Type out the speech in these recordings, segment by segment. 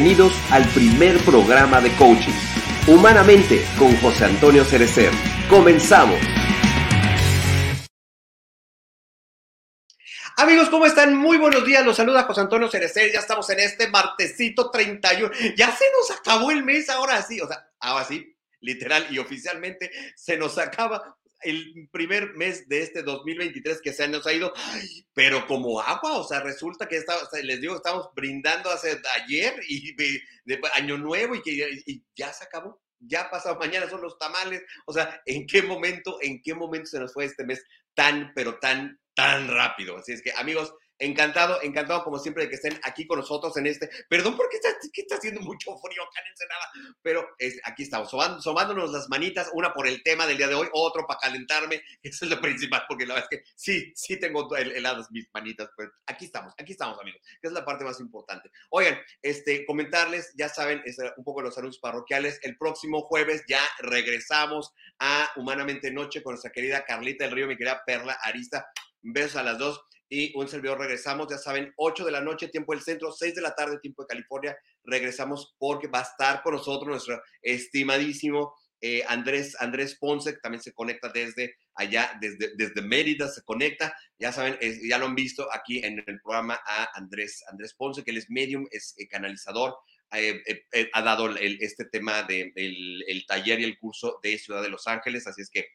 Bienvenidos al primer programa de coaching, Humanamente, con José Antonio Cerecer. Comenzamos. Amigos, ¿cómo están? Muy buenos días. Los saluda José Antonio Cerecer. Ya estamos en este martesito 31. Ya se nos acabó el mes, ahora sí. O sea, ahora sí, literal y oficialmente se nos acaba el primer mes de este 2023 que se nos ha ido, pero como agua, o sea, resulta que les digo, estamos brindando hace ayer y de, año nuevo y que ya se acabó, ya pasado, mañana son los tamales, o sea, ¿en qué momento, en qué momento se nos fue este mes tan, pero tan, tan rápido? Así es que, amigos, Encantado, encantado como siempre de que estén aquí con nosotros en este. Perdón porque está, está haciendo mucho frío acá en Ensenada, pero aquí estamos, somándonos las manitas, una por el tema del día de hoy, otro para calentarme. Eso es lo principal, porque la verdad es que sí, sí tengo heladas mis manitas, pero aquí estamos, aquí estamos, amigos, que es la parte más importante. Oigan, este, comentarles, ya saben, es un poco los saludos parroquiales. El próximo jueves ya regresamos a Humanamente Noche con nuestra querida Carlita del Río, mi querida Perla Arista. Besos a las dos y un servidor regresamos, ya saben, 8 de la noche, tiempo del centro, 6 de la tarde, tiempo de California. Regresamos porque va a estar con nosotros nuestro estimadísimo eh, Andrés, Andrés Ponce, que también se conecta desde allá, desde, desde Mérida, se conecta. Ya saben, ya lo han visto aquí en el programa a Andrés, Andrés Ponce, que él es medium, es eh, canalizador. Eh, ha dado este tema del de el taller y el curso de Ciudad de Los Ángeles, así es que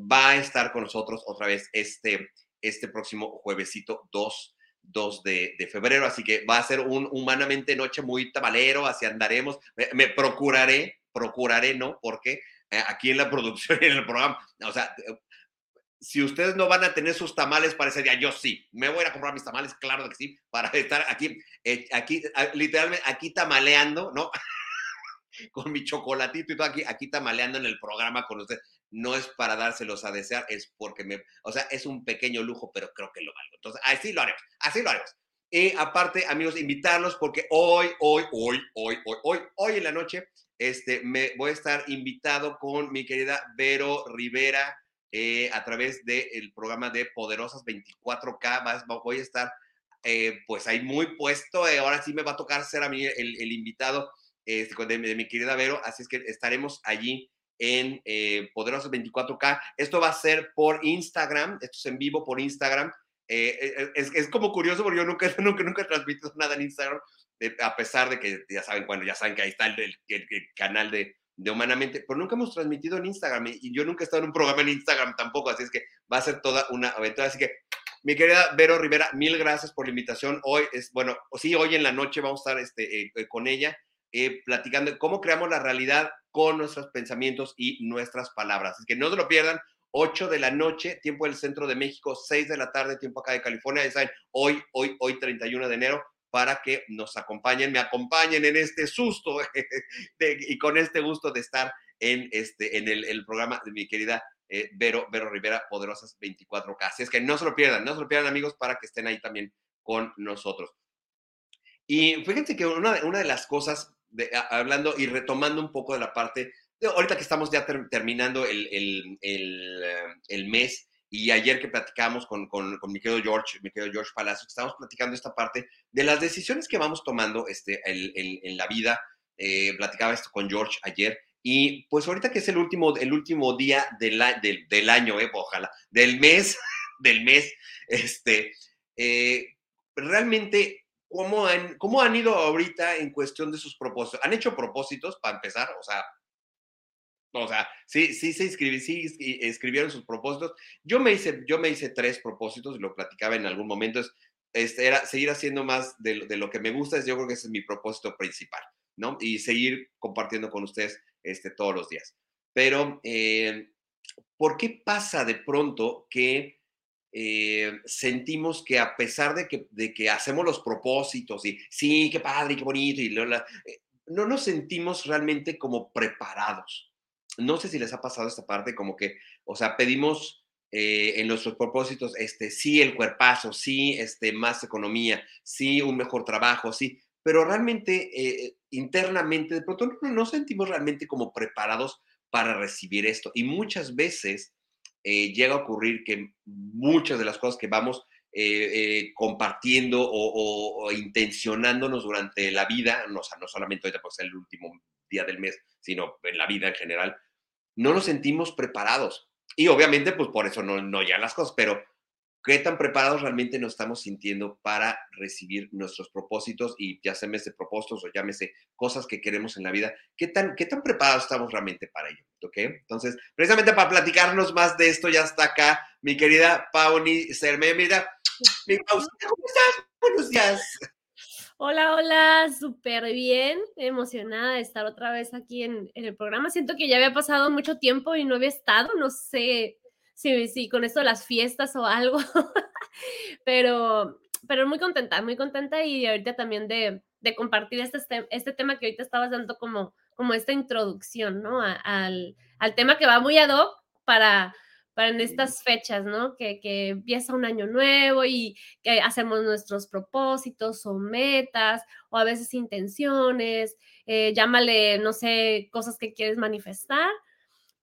va a estar con nosotros otra vez este, este próximo juevesito 2, 2 de, febrero. Así que va a ser un humanamente noche muy tabalero, así andaremos. Me, procuraré, procuraré, ¿no? Porque eh, aquí en la producción y en el programa, o sea, eh, si ustedes no van a tener sus tamales para ese día, yo sí. Me voy a comprar mis tamales, claro que sí, para estar aquí, eh, aquí, ah, literalmente, aquí tamaleando, ¿no? con mi chocolatito y todo aquí, aquí tamaleando en el programa con ustedes no es para dárselos a desear, es porque me, o sea, es un pequeño lujo, pero creo que lo valgo. Entonces, así lo haremos, así lo haremos. Y aparte, amigos, invitarlos porque hoy, hoy, hoy, hoy, hoy, hoy, hoy en la noche, este, me voy a estar invitado con mi querida Vero Rivera eh, a través del programa de Poderosas 24K. Voy a estar, eh, pues ahí muy puesto. Eh, ahora sí me va a tocar ser a mí el, invitado este, de, de mi querida Vero, así es que estaremos allí en eh, Poderosos 24K. Esto va a ser por Instagram, esto es en vivo por Instagram. Eh, eh, es, es, como curioso porque yo nunca, nunca, nunca he transmitido nada en Instagram, a pesar de que ya saben, bueno, ya saben que ahí está el, el, canal de, de, Humanamente, pero nunca hemos transmitido en Instagram y, yo nunca he estado en un programa en Instagram tampoco, así es que va a ser toda una aventura. Así que, mi querida Vero Rivera, mil gracias por la invitación. Hoy es, bueno, sí, hoy en la noche vamos a estar este, con ella eh, platicando cómo creamos la realidad con nuestros pensamientos y nuestras palabras. Así que no se lo pierdan. 8 de la noche, tiempo del centro de México, 6 de la tarde, tiempo acá de California. Ya saben, hoy, hoy, hoy, 31 de enero, para que nos acompañen, me acompañen en este susto y con este gusto de estar en, este, en el, programa de mi querida eh, Vero, Vero Rivera, Poderosas 24K. Así es que no se lo pierdan, no se lo pierdan amigos para que estén ahí también con nosotros. Y fíjense que una, una de las cosas hablando y retomando un poco de la parte, de, ahorita que estamos ya terminando el, el, eh, el, mes y ayer que platicamos con, con, con, mi querido George, mi querido George Palacio, que estamos platicando esta parte de las decisiones que vamos tomando este, en la vida, eh, platicaba esto con George ayer, y pues ahorita que es el último, el último día del, del, del año, eh, ojalá, del mes, del mes, este, eh, realmente ¿cómo han, cómo han ido ahorita en cuestión de sus propósitos? ¿Han hecho propósitos para empezar? O sea, o sea, sí, sí se sí escribieron sus propósitos. Yo me hice, yo me hice tres propósitos y lo platicaba en algún momento. Es, este, era seguir haciendo más de, de, lo que me gusta. Yo creo que ese es mi propósito principal, ¿no? Y seguir compartiendo con ustedes este, todos los días. Pero, eh, ¿por qué pasa de pronto que eh, sentimos que a pesar de que, de que hacemos los propósitos y sí, qué padre, qué bonito, y eh, no nos sentimos realmente como preparados. No sé si les ha pasado esta parte, como que, o sea, pedimos eh, en nuestros propósitos, este, sí, el cuerpazo, sí, este, más economía, sí, un mejor trabajo, sí, pero realmente internamente de pronto no nos sentimos realmente como preparados para recibir esto. Y muchas veces eh, llega a ocurrir que muchas de las cosas que vamos eh, eh, compartiendo o, intencionándonos durante la vida, no, no solamente ahorita porque es el último día del mes, sino en la vida en general, no nos sentimos preparados. Y obviamente, pues por eso no, no ya las cosas, pero qué tan preparados realmente nos estamos sintiendo para recibir nuestros propósitos y ya llámese propósitos o llámese cosas que queremos en la vida, qué tan, qué tan preparados estamos realmente para ello, ¿ok? Entonces, precisamente para platicarnos más de esto, ya está acá mi querida Pauni Serme, mira, mi ¿cómo estás? Buenos días. Hola, hola, súper bien, emocionada de estar otra vez aquí en, en, el programa. Siento que ya había pasado mucho tiempo y no había estado, no sé sí, sí, con esto las fiestas o algo, pero, pero muy contenta, muy contenta y ahorita también de, de compartir este, este, tema que ahorita estabas dando como, como esta introducción, ¿no? al, al, tema que va muy ad hoc para, para en estas fechas, ¿no? Que, que, empieza un año nuevo y que hacemos nuestros propósitos o metas o a veces intenciones, eh, llámale, no sé, cosas que quieres manifestar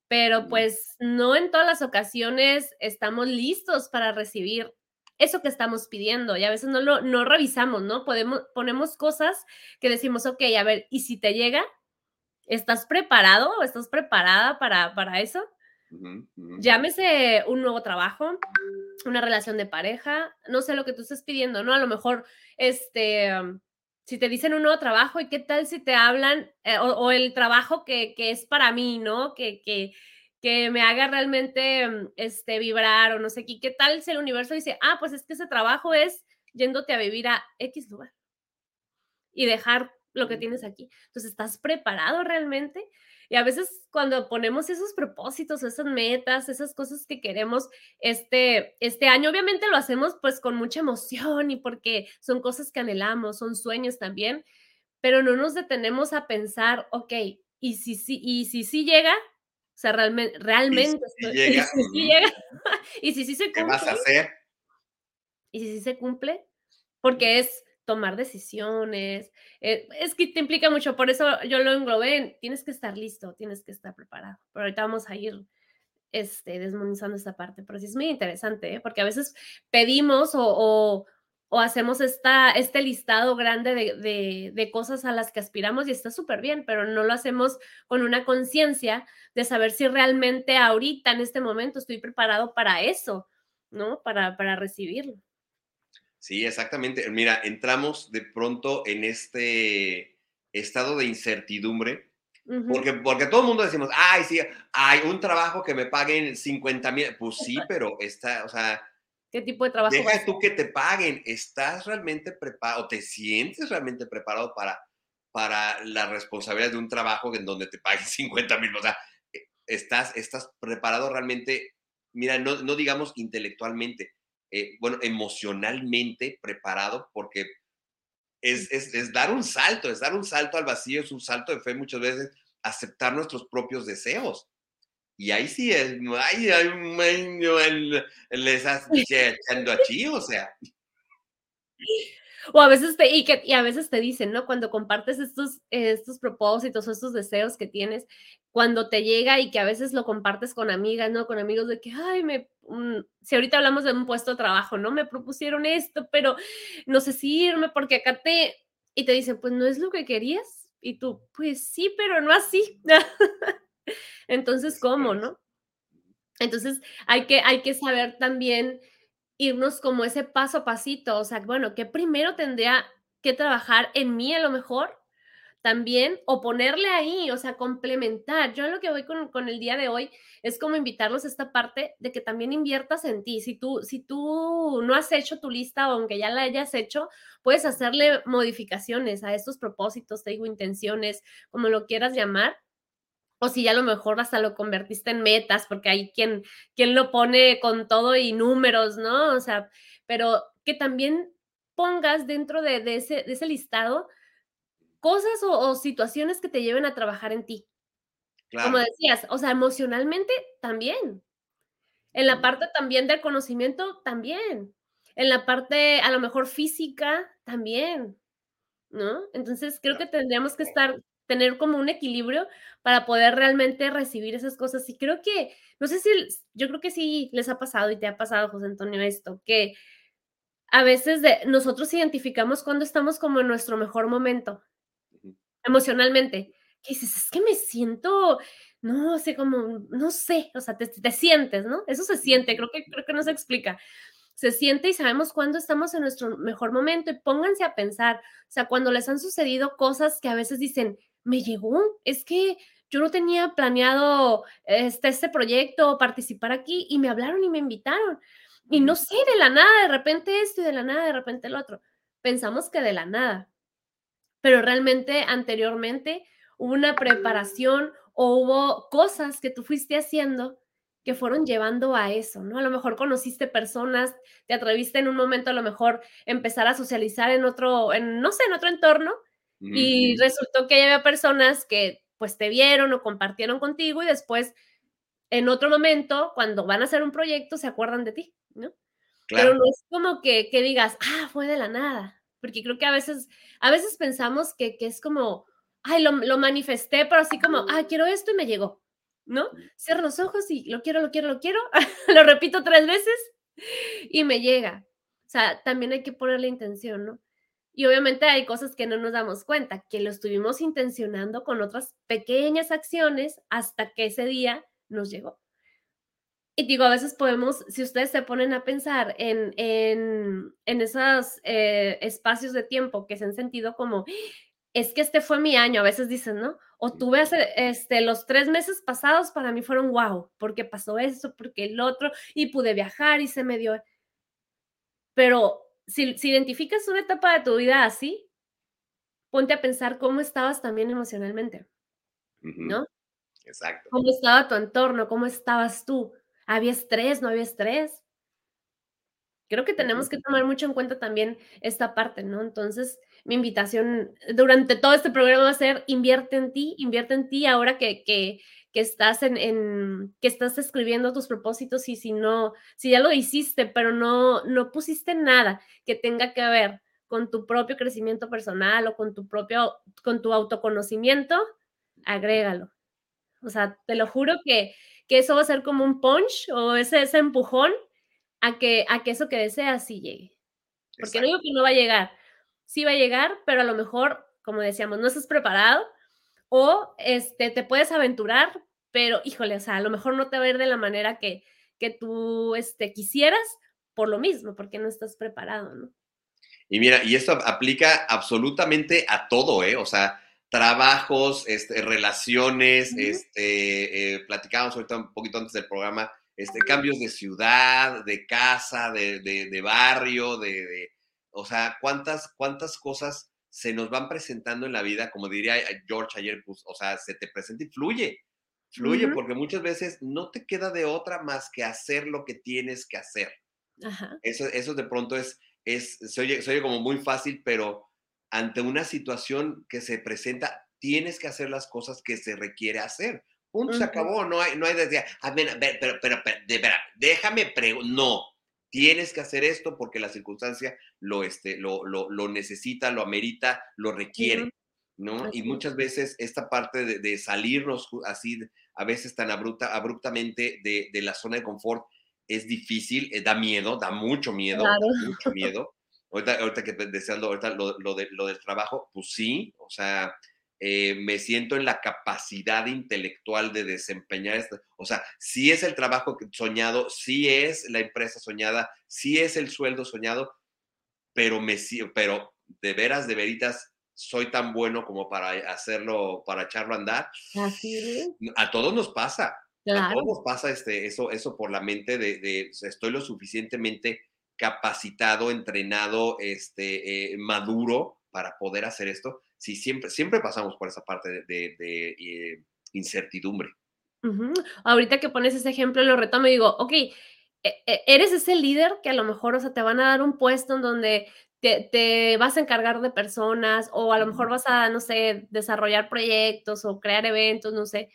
pero pues no en todas las ocasiones estamos listos para recibir eso que estamos pidiendo y a veces no lo no revisamos, ¿no? Podemos, ponemos cosas que decimos, ok, a ver, ¿y si te llega? ¿Estás preparado o estás preparada para, para eso? Llámese un nuevo trabajo, una relación de pareja, no sé lo que tú estés pidiendo, ¿no? A lo mejor, este, si te dicen un nuevo trabajo y qué tal si te hablan eh, o, el trabajo que, que, es para mí, ¿no? Que, que, que me haga realmente mm, este, vibrar o no sé qué. ¿Qué tal si el universo dice, ah, pues es que ese trabajo es yéndote a vivir a X lugar y dejar lo que tienes aquí? Entonces, ¿estás preparado realmente? Y a veces cuando ponemos esos propósitos, esas metas, esas cosas que queremos este, este año, obviamente lo hacemos pues con mucha emoción y porque son cosas que anhelamos, son sueños también, pero no nos detenemos a pensar, ok, y si sí y si, si, llega, o sea, realmente, realmente, y si, llega, y si, llega, y si sí se cumple. ¿Qué vas a hacer? Y si sí se cumple, porque es tomar decisiones. Eh, es que te implica mucho, por eso yo lo englobé tienes que estar listo, tienes que estar preparado. Pero ahorita vamos a ir este, desmonizando esta parte, pero sí es muy interesante, ¿eh? porque a veces pedimos o, hacemos esta, este listado grande de, cosas a las que aspiramos y está súper bien, pero no lo hacemos con una conciencia de saber si realmente ahorita, en este momento, estoy preparado para eso, ¿no? Para recibirlo. Sí, exactamente. Mira, entramos de pronto en este estado de incertidumbre, porque, porque todo el mundo decimos, ay, sí, hay un trabajo que me paguen 50 mil. Pues sí, pero está, o sea... ¿Qué tipo de trabajo? Deja tú que te paguen. ¿Estás realmente preparado? ¿Te sientes realmente preparado para, para la responsabilidad de un trabajo en donde te paguen 50 mil? O sea, eh, ¿estás, estás preparado realmente? Mira, no, no digamos intelectualmente, eh, bueno, emocionalmente preparado, porque es, es, dar un salto, es dar un salto al vacío, es un salto de fe muchas veces, aceptar nuestros propios deseos. Y ahí sí es, ay, ay, le estás echando aquí, o sea. O a veces te, y, que, y a veces te dicen, ¿no? Cuando compartes estos, estos propósitos o estos deseos que tienes, cuando te llega y que a veces lo compartes con amigas, ¿no? Con amigos de que, ay, me, si ahorita hablamos de un puesto de trabajo, ¿no? Me propusieron esto, pero no sé si irme porque acá te, y te dicen, pues no es lo que querías. Y tú, pues sí, pero no así. Entonces, ¿cómo, no? Entonces, hay que, hay que saber también irnos como ese paso a pasito, o sea, bueno, que primero tendría que trabajar en mí a lo mejor también o ponerle ahí, o sea, complementar. Yo lo que voy con, con, el día de hoy es como invitarlos a esta parte de que también inviertas en ti. Si tú, si tú no has hecho tu lista aunque ya la hayas hecho, puedes hacerle modificaciones a estos propósitos, te digo, intenciones, como lo quieras llamar, o si ya a lo mejor hasta lo convertiste en metas, porque hay quien, quien lo pone con todo y números, ¿no? O sea, pero que también pongas dentro de, ese, de ese, listado cosas o, situaciones que te lleven a trabajar en ti. Como decías, o sea, emocionalmente también. En la parte también del conocimiento también. En la parte a lo mejor física también. ¿No? Entonces creo que tendríamos que estar tener como un equilibrio para poder realmente recibir esas cosas. Y creo que, no sé si, yo creo que sí les ha pasado y te ha pasado, José Antonio, esto, que a veces de, nosotros identificamos cuando estamos como en nuestro mejor momento, emocionalmente. Que dices, es que me siento, no sé, como, no sé, o sea, te, te, sientes, ¿no? Eso se siente, creo que, creo que no se explica. Se siente y sabemos cuándo estamos en nuestro mejor momento y pónganse a pensar, o sea, cuando les han sucedido cosas que a veces dicen, me llegó, es que yo no tenía planeado este, este proyecto, participar aquí y me hablaron y me invitaron. Y no sé, de la nada, de repente esto y de la nada, de repente el otro. Pensamos que de la nada, pero realmente anteriormente hubo una preparación o hubo cosas que tú fuiste haciendo que fueron llevando a eso, ¿no? A lo mejor conociste personas, te atreviste en un momento a lo mejor empezar a socializar en otro, en, no sé, en otro entorno y resultó que había personas que pues te vieron o compartieron contigo y después en otro momento, cuando van a hacer un proyecto, se acuerdan de ti, ¿no? Claro. Pero no es como que, que, digas, ah, fue de la nada, porque creo que a veces, a veces pensamos que, que es como, ay, lo, lo, manifesté, pero así como, ah, quiero esto y me llegó, ¿no? Cierro los ojos y lo quiero, lo quiero, lo quiero, lo repito tres veces y me llega. O sea, también hay que poner la intención, ¿no? Y obviamente hay cosas que no nos damos cuenta, que lo estuvimos intencionando con otras pequeñas acciones hasta que ese día nos llegó. Y digo, a veces podemos, si ustedes se ponen a pensar en, en, en esos eh, espacios de tiempo que se han sentido como, es que este fue mi año, a veces dicen, ¿no? O tuve hace, este, los tres meses pasados para mí fueron wow, porque pasó eso, porque el otro, y pude viajar y se me dio. Pero si, si identificas una etapa de tu vida así, ponte a pensar cómo estabas también emocionalmente, ¿no? Exacto. ¿Cómo estaba tu entorno? ¿Cómo estabas tú? ¿Había estrés? ¿No había estrés? Creo que tenemos que tomar mucho en cuenta también esta parte, ¿no? Entonces, mi invitación durante todo este programa va a ser invierte en ti, invierte en ti ahora que, que, que estás en, en, que estás escribiendo tus propósitos y si no, si ya lo hiciste, pero no, no pusiste nada que tenga que ver con tu propio crecimiento personal o con tu propio, con tu autoconocimiento, agrégalo. O sea, te lo juro que, que eso va a ser como un punch o ese, ese empujón a que, a que eso que deseas sí llegue. Porque no digo que no va a llegar, sí va a llegar, pero a lo mejor, como decíamos, no estás preparado o este, te puedes aventurar, pero híjole, o sea, a lo mejor no te va a ir de la manera que, que tú este, quisieras por lo mismo, porque no estás preparado, ¿no? Y mira, y esto aplica absolutamente a todo, ¿eh? O sea, trabajos, este, relaciones, este, eh, platicábamos ahorita un poquito antes del programa, este, cambios de ciudad, de casa, de, de, barrio, de, de, o sea, cuántas, cuántas cosas se nos van presentando en la vida, como diría George ayer, pues, o sea, se te presenta y fluye, fluye, porque muchas veces no te queda de otra más que hacer lo que tienes que hacer. Eso, eso de pronto es, es se, oye, se oye como muy fácil, pero ante una situación que se presenta, tienes que hacer las cosas que se requiere hacer. Punto, se acabó, no hay, no hay desde, a ver, pero, pero, pero, de verdad, déjame preguntar, no, tienes que hacer esto porque la circunstancia lo, este, lo, lo, lo necesita, lo amerita, lo requiere, ¿no? y muchas veces esta parte de, de, salirnos así, a veces tan abrupta, abruptamente de, de la zona de confort, es difícil, eh, da miedo, da mucho miedo, claro. mucho miedo. Ahorita, ahorita que deseando ahorita lo, lo, de, lo del trabajo, pues sí, o sea, eh, me siento en la capacidad intelectual de desempeñar esto. O sea, sí es el trabajo soñado, sí es la empresa soñada, sí es el sueldo soñado, pero, me, pero de veras, de veritas, soy tan bueno como para hacerlo, para echarlo a andar. Así es. A todos nos pasa. Claro. A todos nos pasa este, eso, eso por la mente de, de estoy lo suficientemente capacitado, entrenado, este, eh, maduro para poder hacer esto. Sí, siempre, siempre pasamos por esa parte de, de, de eh, incertidumbre. Uh -huh. Ahorita que pones ese ejemplo, lo retomo y digo, ok, e, e, eres ese líder que a lo mejor, o sea, te van a dar un puesto en donde te, te, vas a encargar de personas o a lo mejor vas a, no sé, desarrollar proyectos o crear eventos, no sé.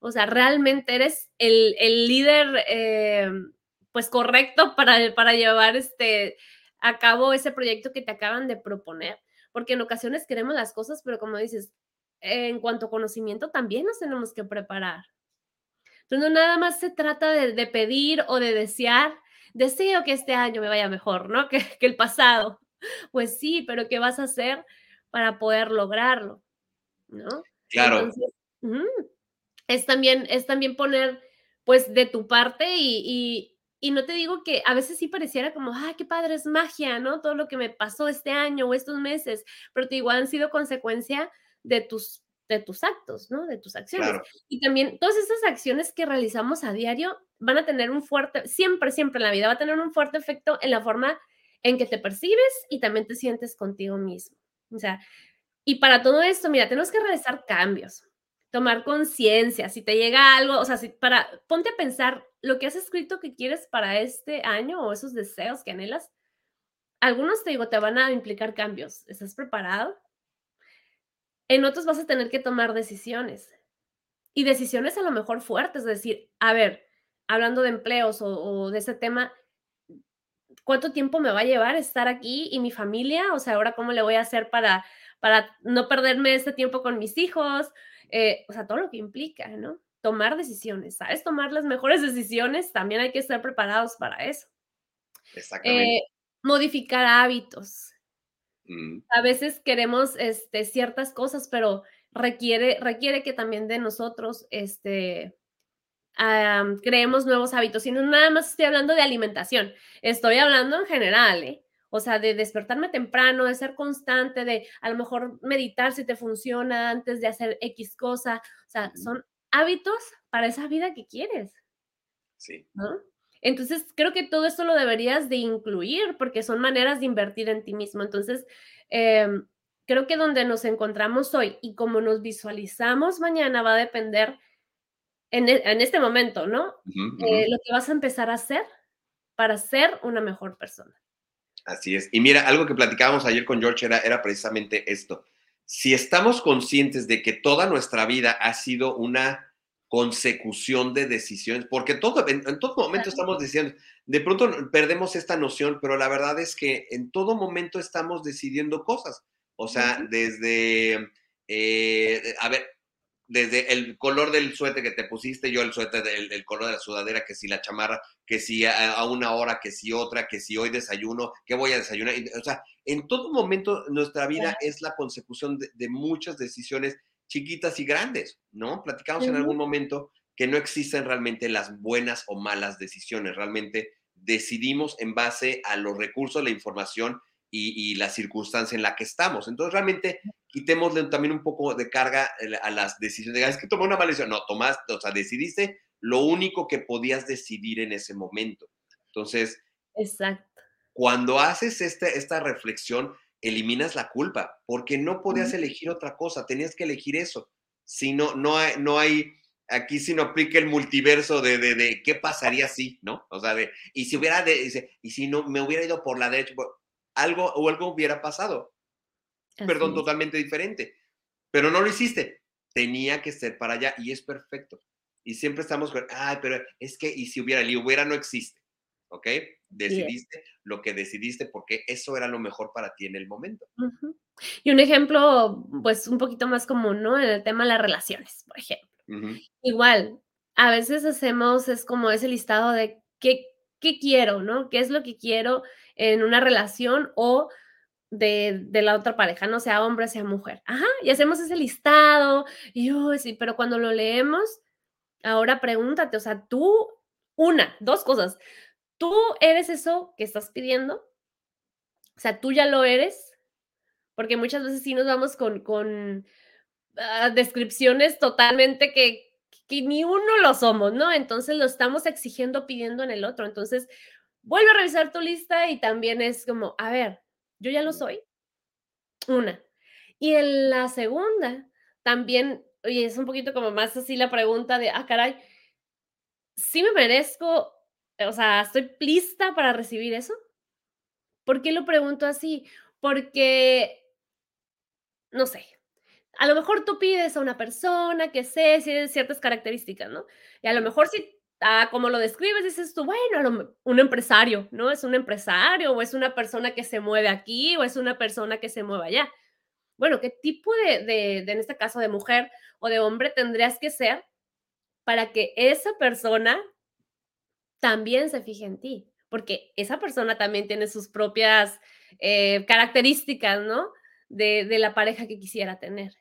O sea, realmente eres el, el líder eh, pues correcto para, para llevar este, a cabo ese proyecto que te acaban de proponer, porque en ocasiones queremos las cosas, pero como dices, en cuanto a conocimiento también nos tenemos que preparar. Entonces, no nada más se trata de, de pedir o de desear, deseo que este año me vaya mejor, ¿no? Que, que el pasado. Pues sí, pero ¿qué vas a hacer para poder lograrlo? ¿No? Claro. es, también, es también poner, pues, de tu parte y, y, no te digo que a veces sí pareciera como, ay, qué padre, es magia, ¿no? Todo lo que me pasó este año o estos meses, pero te digo, han sido consecuencia de tus de tus actos, ¿no? De tus acciones. Y también todas esas acciones que realizamos a diario van a tener un fuerte, siempre, siempre en la vida va a tener un fuerte efecto en la forma en que te percibes y también te sientes contigo mismo. O sea, y para todo esto, mira, tenemos que realizar cambios, tomar conciencia, si te llega algo, o sea, si para, ponte a pensar lo que has escrito que quieres para este año o esos deseos que anhelas, algunos te digo, te van a implicar cambios. ¿Estás preparado? En otros vas a tener que tomar decisiones y decisiones a lo mejor fuertes, es decir, a ver, hablando de empleos o, de ese tema, ¿cuánto tiempo me va a llevar estar aquí y mi familia? O sea, ahora cómo le voy a hacer para, para no perderme este tiempo con mis hijos, eh, o sea, todo lo que implica, ¿no? Tomar decisiones, ¿sabes? Tomar las mejores decisiones, también hay que estar preparados para eso. Exactamente. Eh, modificar hábitos. Mm. A veces queremos este, ciertas cosas, pero requiere, requiere que también de nosotros este, creemos nuevos hábitos. Y no nada más estoy hablando de alimentación, estoy hablando en general, ¿eh? O sea, de despertarme temprano, de ser constante, de a lo mejor meditar si te funciona antes de hacer X cosa. O sea, son hábitos para esa vida que quieres. Sí. ¿no? Entonces, creo que todo esto lo deberías de incluir porque son maneras de invertir en ti mismo. Entonces, em, creo que donde nos encontramos hoy y cómo nos visualizamos mañana va a depender en, e, este momento, ¿no? Eh, lo que vas a empezar a hacer para ser una mejor persona. Así es. Y mira, algo que platicábamos ayer con George era, era precisamente esto. Si estamos conscientes de que toda nuestra vida ha sido una consecución de decisiones, porque todo, en, todo momento estamos diciendo, de pronto perdemos esta noción, pero la verdad es que en todo momento estamos decidiendo cosas. O sea, desde, eh, a ver, desde el color del suéter que te pusiste, yo el suéter, del color de la sudadera, que si la chamarra, que si a, una hora, que si otra, que si hoy desayuno, que voy a desayunar. O sea, en todo momento nuestra vida es la consecución de muchas decisiones chiquitas y grandes, ¿no? Platicamos en algún momento que no existen realmente las buenas o malas decisiones, realmente decidimos en base a los recursos, la información y, la circunstancia en la que estamos. Entonces, realmente quitémosle también un poco de carga a las decisiones. Es que tomé una mala decisión. No, tomaste, o sea, decidiste lo único que podías decidir en ese momento. Entonces, Exacto. cuando haces este, esta reflexión, eliminas la culpa, porque no podías elegir otra cosa, tenías que elegir eso. Si no, no hay, no hay aquí si no aplica el multiverso de, de, qué pasaría si, ¿no? O sea, de, y si hubiera, de, y si no, me hubiera ido por la derecha, algo o algo hubiera pasado. Perdón, totalmente diferente. Pero no lo hiciste. Tenía que ser para allá y es perfecto. Y siempre estamos con, ay, pero es que, y si hubiera, y hubiera no existe. ¿Ok? Decidiste lo que decidiste porque eso era lo mejor para ti en el momento. Y un ejemplo, pues un poquito más común, ¿no? En el tema de las relaciones, por ejemplo. Igual, a veces hacemos, es como ese listado de qué, qué quiero, ¿no? ¿Qué es lo que quiero en una relación o de, de, la otra pareja, no sea hombre, sea mujer. Ajá, y hacemos ese listado, y yo, sí, pero cuando lo leemos, ahora pregúntate, o sea, tú, una, dos cosas, ¿Tú eres eso que estás pidiendo? O sea, tú ya lo eres, porque muchas veces sí nos vamos con, con ah, descripciones totalmente que, que ni uno lo somos, ¿no? Entonces lo estamos exigiendo, pidiendo en el otro. Entonces, vuelve a revisar tu lista y también es como, a ver, yo ya lo soy. Una. Y en la segunda, también, oye, es un poquito como más así la pregunta de, ah, caray, ¿sí me merezco o sea, ¿estoy lista para recibir eso? ¿Por qué lo pregunto así? Porque, no sé, a lo mejor tú pides a una persona que sé si ciertas características, ¿no? Y a lo mejor si, ah, como lo describes, dices tú, bueno, un empresario, ¿no? Es un empresario o es una persona que se mueve aquí o es una persona que se mueve allá. Bueno, ¿qué tipo de, de en este caso, de mujer o de hombre tendrías que ser para que esa persona también se fije en ti. porque esa persona también tiene sus propias eh, características, ¿no? De, de, la pareja que quisiera tener.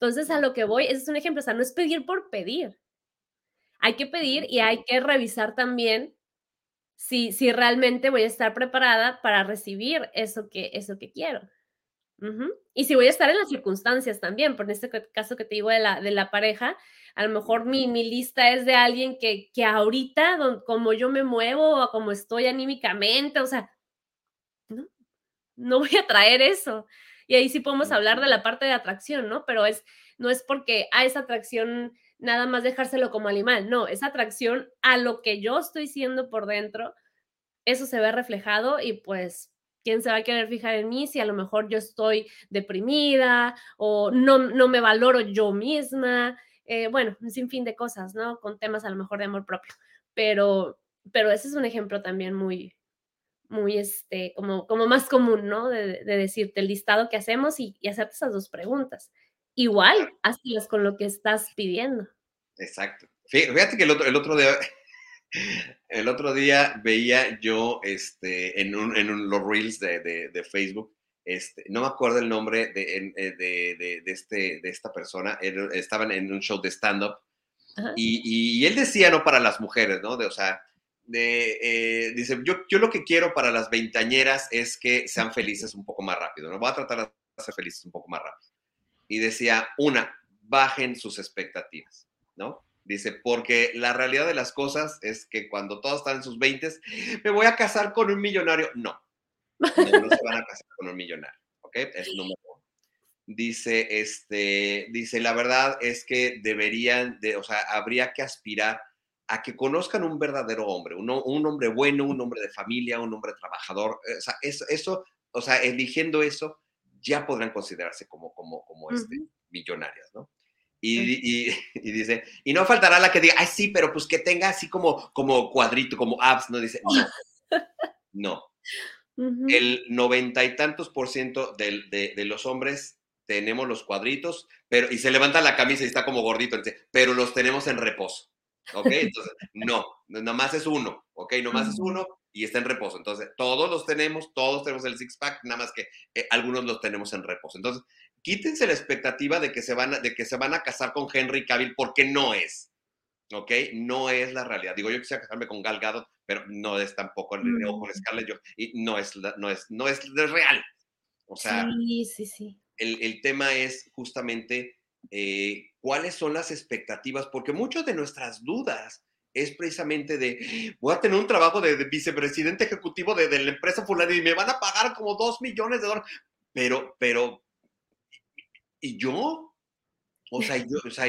Entonces, a lo que voy, ese es un ejemplo, o sea, no es pedir por pedir. Hay que pedir y hay que revisar también si, si realmente voy a estar preparada para recibir eso que, eso que quiero. Y si voy a estar en las circunstancias también, por este caso que te digo de la, de la pareja, a lo mejor mi, mi lista es de alguien que, que ahorita, como yo me muevo o como estoy anímicamente, o sea, no, no voy a traer eso. Y ahí sí podemos hablar de la parte de atracción, ¿no? Pero es, no es porque a esa atracción nada más dejárselo como animal, no, esa atracción a lo que yo estoy siendo por dentro, eso se ve reflejado y pues ¿quién se va a querer fijar en mí si a lo mejor yo estoy deprimida o no, no me valoro yo misma? Eh, bueno, un sinfín de cosas, ¿no? Con temas a lo mejor de amor propio. Pero, pero ese es un ejemplo también muy, muy, este, como, como más común, ¿no? De, decirte el listado que hacemos y, y, hacerte esas dos preguntas. Igual, hazlas con lo que estás pidiendo. Exacto. Fíjate que el otro, el otro día, el otro día veía yo este, en, un, en los reels de, de, Facebook, este, no me acuerdo el nombre de, eh, de, de, este, de esta persona, estaban en un show de stand-up y, y, él decía, no para las mujeres, ¿no? De, o sea, de, eh, dice, yo, yo lo que quiero para las veintañeras es que sean felices un poco más rápido, ¿no? Voy a tratar de ser felices un poco más rápido. Y decía, una, bajen sus expectativas, ¿no? Dice, porque la realidad de las cosas es que cuando todos están en sus 20, me voy a casar con un millonario. No, no, se van a casar con un millonario, ¿ok? Es número uno. Dice, este, dice, la verdad es que deberían, de, o sea, habría que aspirar a que conozcan un verdadero hombre, un, un hombre bueno, un hombre de familia, un hombre trabajador. O sea, eso, eso, o sea, eligiendo eso, ya podrán considerarse como, como, como este, millonarias, ¿no? Y, dice, y no faltará la que diga, ay, sí, pero pues que tenga así como, como cuadrito, como apps, ¿no? Dice, no, no. El noventa y tantos por ciento de, los hombres tenemos los cuadritos, pero, y se levanta la camisa y está como gordito, pero los tenemos en reposo, ¿ok? Entonces, no, nomás es uno, ¿ok? Nomás es uno y está en reposo. Entonces, todos los tenemos, todos tenemos el six-pack, nada más que eh, algunos los tenemos en reposo. Entonces, quítense la expectativa de que se van a, de que se van a casar con Henry Cavill porque no es. ¿Ok? No es la realidad. Digo, yo quisiera casarme con Gal Gadot, pero no es tampoco el o con Scarlett Johansson. Y no es, no es, no es real. O sea, sí, sí, sí. El, el tema es justamente eh, cuáles son las expectativas, porque muchas de nuestras dudas es precisamente de, voy a tener un trabajo de, vicepresidente ejecutivo de, de, la empresa fulana y me van a pagar como dos millones de dólares, pero, pero ¿y yo? O sea, yo, o sea,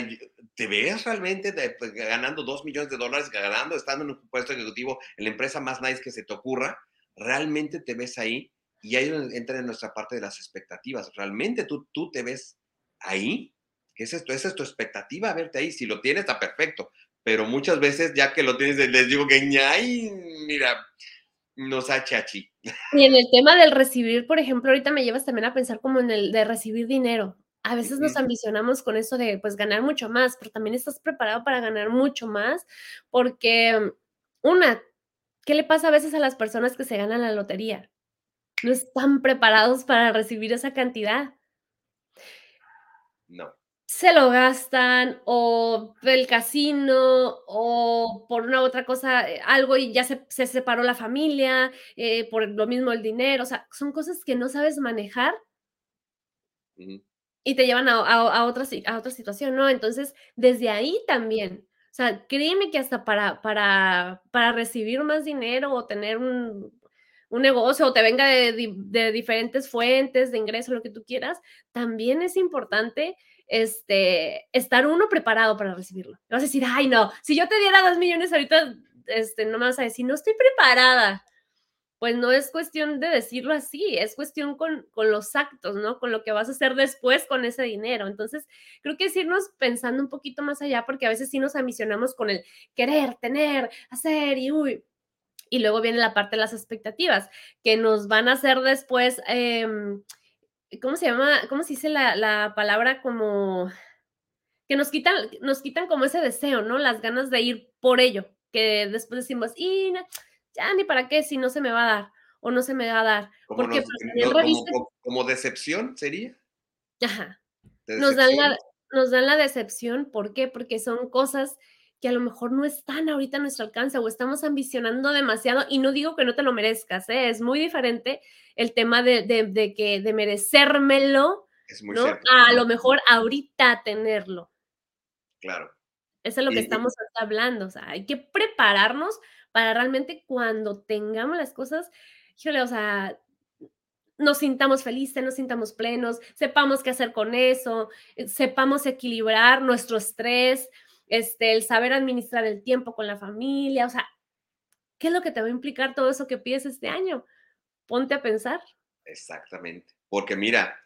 ¿te ves realmente pues, ganando dos millones de dólares, ganando, estando en un puesto ejecutivo en la empresa más nice que se te ocurra? ¿Realmente te ves ahí? Y ahí entra en nuestra parte de las expectativas. ¿Realmente tú, tú te ves ahí? ¿Qué es esto? Esa es tu expectativa, verte ahí. Si lo tienes, está perfecto. Pero muchas veces, ya que lo tienes, les digo que, ay, mira, nos ha chachi. Y en el tema del recibir, por ejemplo, ahorita me llevas también a pensar como en el de recibir dinero a veces nos ambicionamos con eso de pues ganar mucho más, pero también estás preparado para ganar mucho más, porque una, ¿qué le pasa a veces a las personas que se ganan la lotería? No están preparados para recibir esa cantidad. No. Se lo gastan o del casino o por una otra cosa, eh, algo y ya se, separó la familia, eh, por lo mismo el dinero, o sea, son cosas que no sabes manejar y te llevan a, a, otra, a otra situación, ¿no? Entonces, desde ahí también, o sea, créeme que hasta para, para, para recibir más dinero o tener un, un negocio o te venga de, de, diferentes fuentes de ingreso, lo que tú quieras, también es importante este, estar uno preparado para recibirlo. Vas a decir, ay, no, si yo te diera dos millones ahorita, este, no me vas a decir, no estoy preparada pues no es cuestión de decirlo así, es cuestión con, los actos, ¿no? Con lo que vas a hacer después con ese dinero. Entonces, creo que es irnos pensando un poquito más allá, porque a veces sí nos ambicionamos con el querer, tener, hacer y uy. Y luego viene la parte de las expectativas, que nos van a hacer después, em, ¿cómo se llama? ¿Cómo se dice la, la palabra como que nos quitan, nos quitan como ese deseo, ¿no? Las ganas de ir por ello, que después decimos, y ya ni para qué si no se me va a dar o no se me va a dar. Porque como, decepción sería. Ajá. Nos dan, la, nos dan la decepción, ¿por qué? Porque son cosas que a lo mejor no están ahorita a nuestro alcance o estamos ambicionando demasiado y no digo que no te lo merezcas, ¿eh? es muy diferente el tema de, de, que de merecérmelo, ¿no? a lo mejor ahorita tenerlo. Claro. Eso es lo que estamos hablando, o sea, hay que prepararnos para realmente cuando tengamos las cosas, híjole, o sea, nos sintamos felices, nos sintamos plenos, sepamos qué hacer con eso, eh, sepamos equilibrar nuestro estrés, este, el saber administrar el tiempo con la familia, o sea, ¿qué es lo que te va a implicar todo eso que pides este año? Ponte a pensar. Exactamente, porque mira,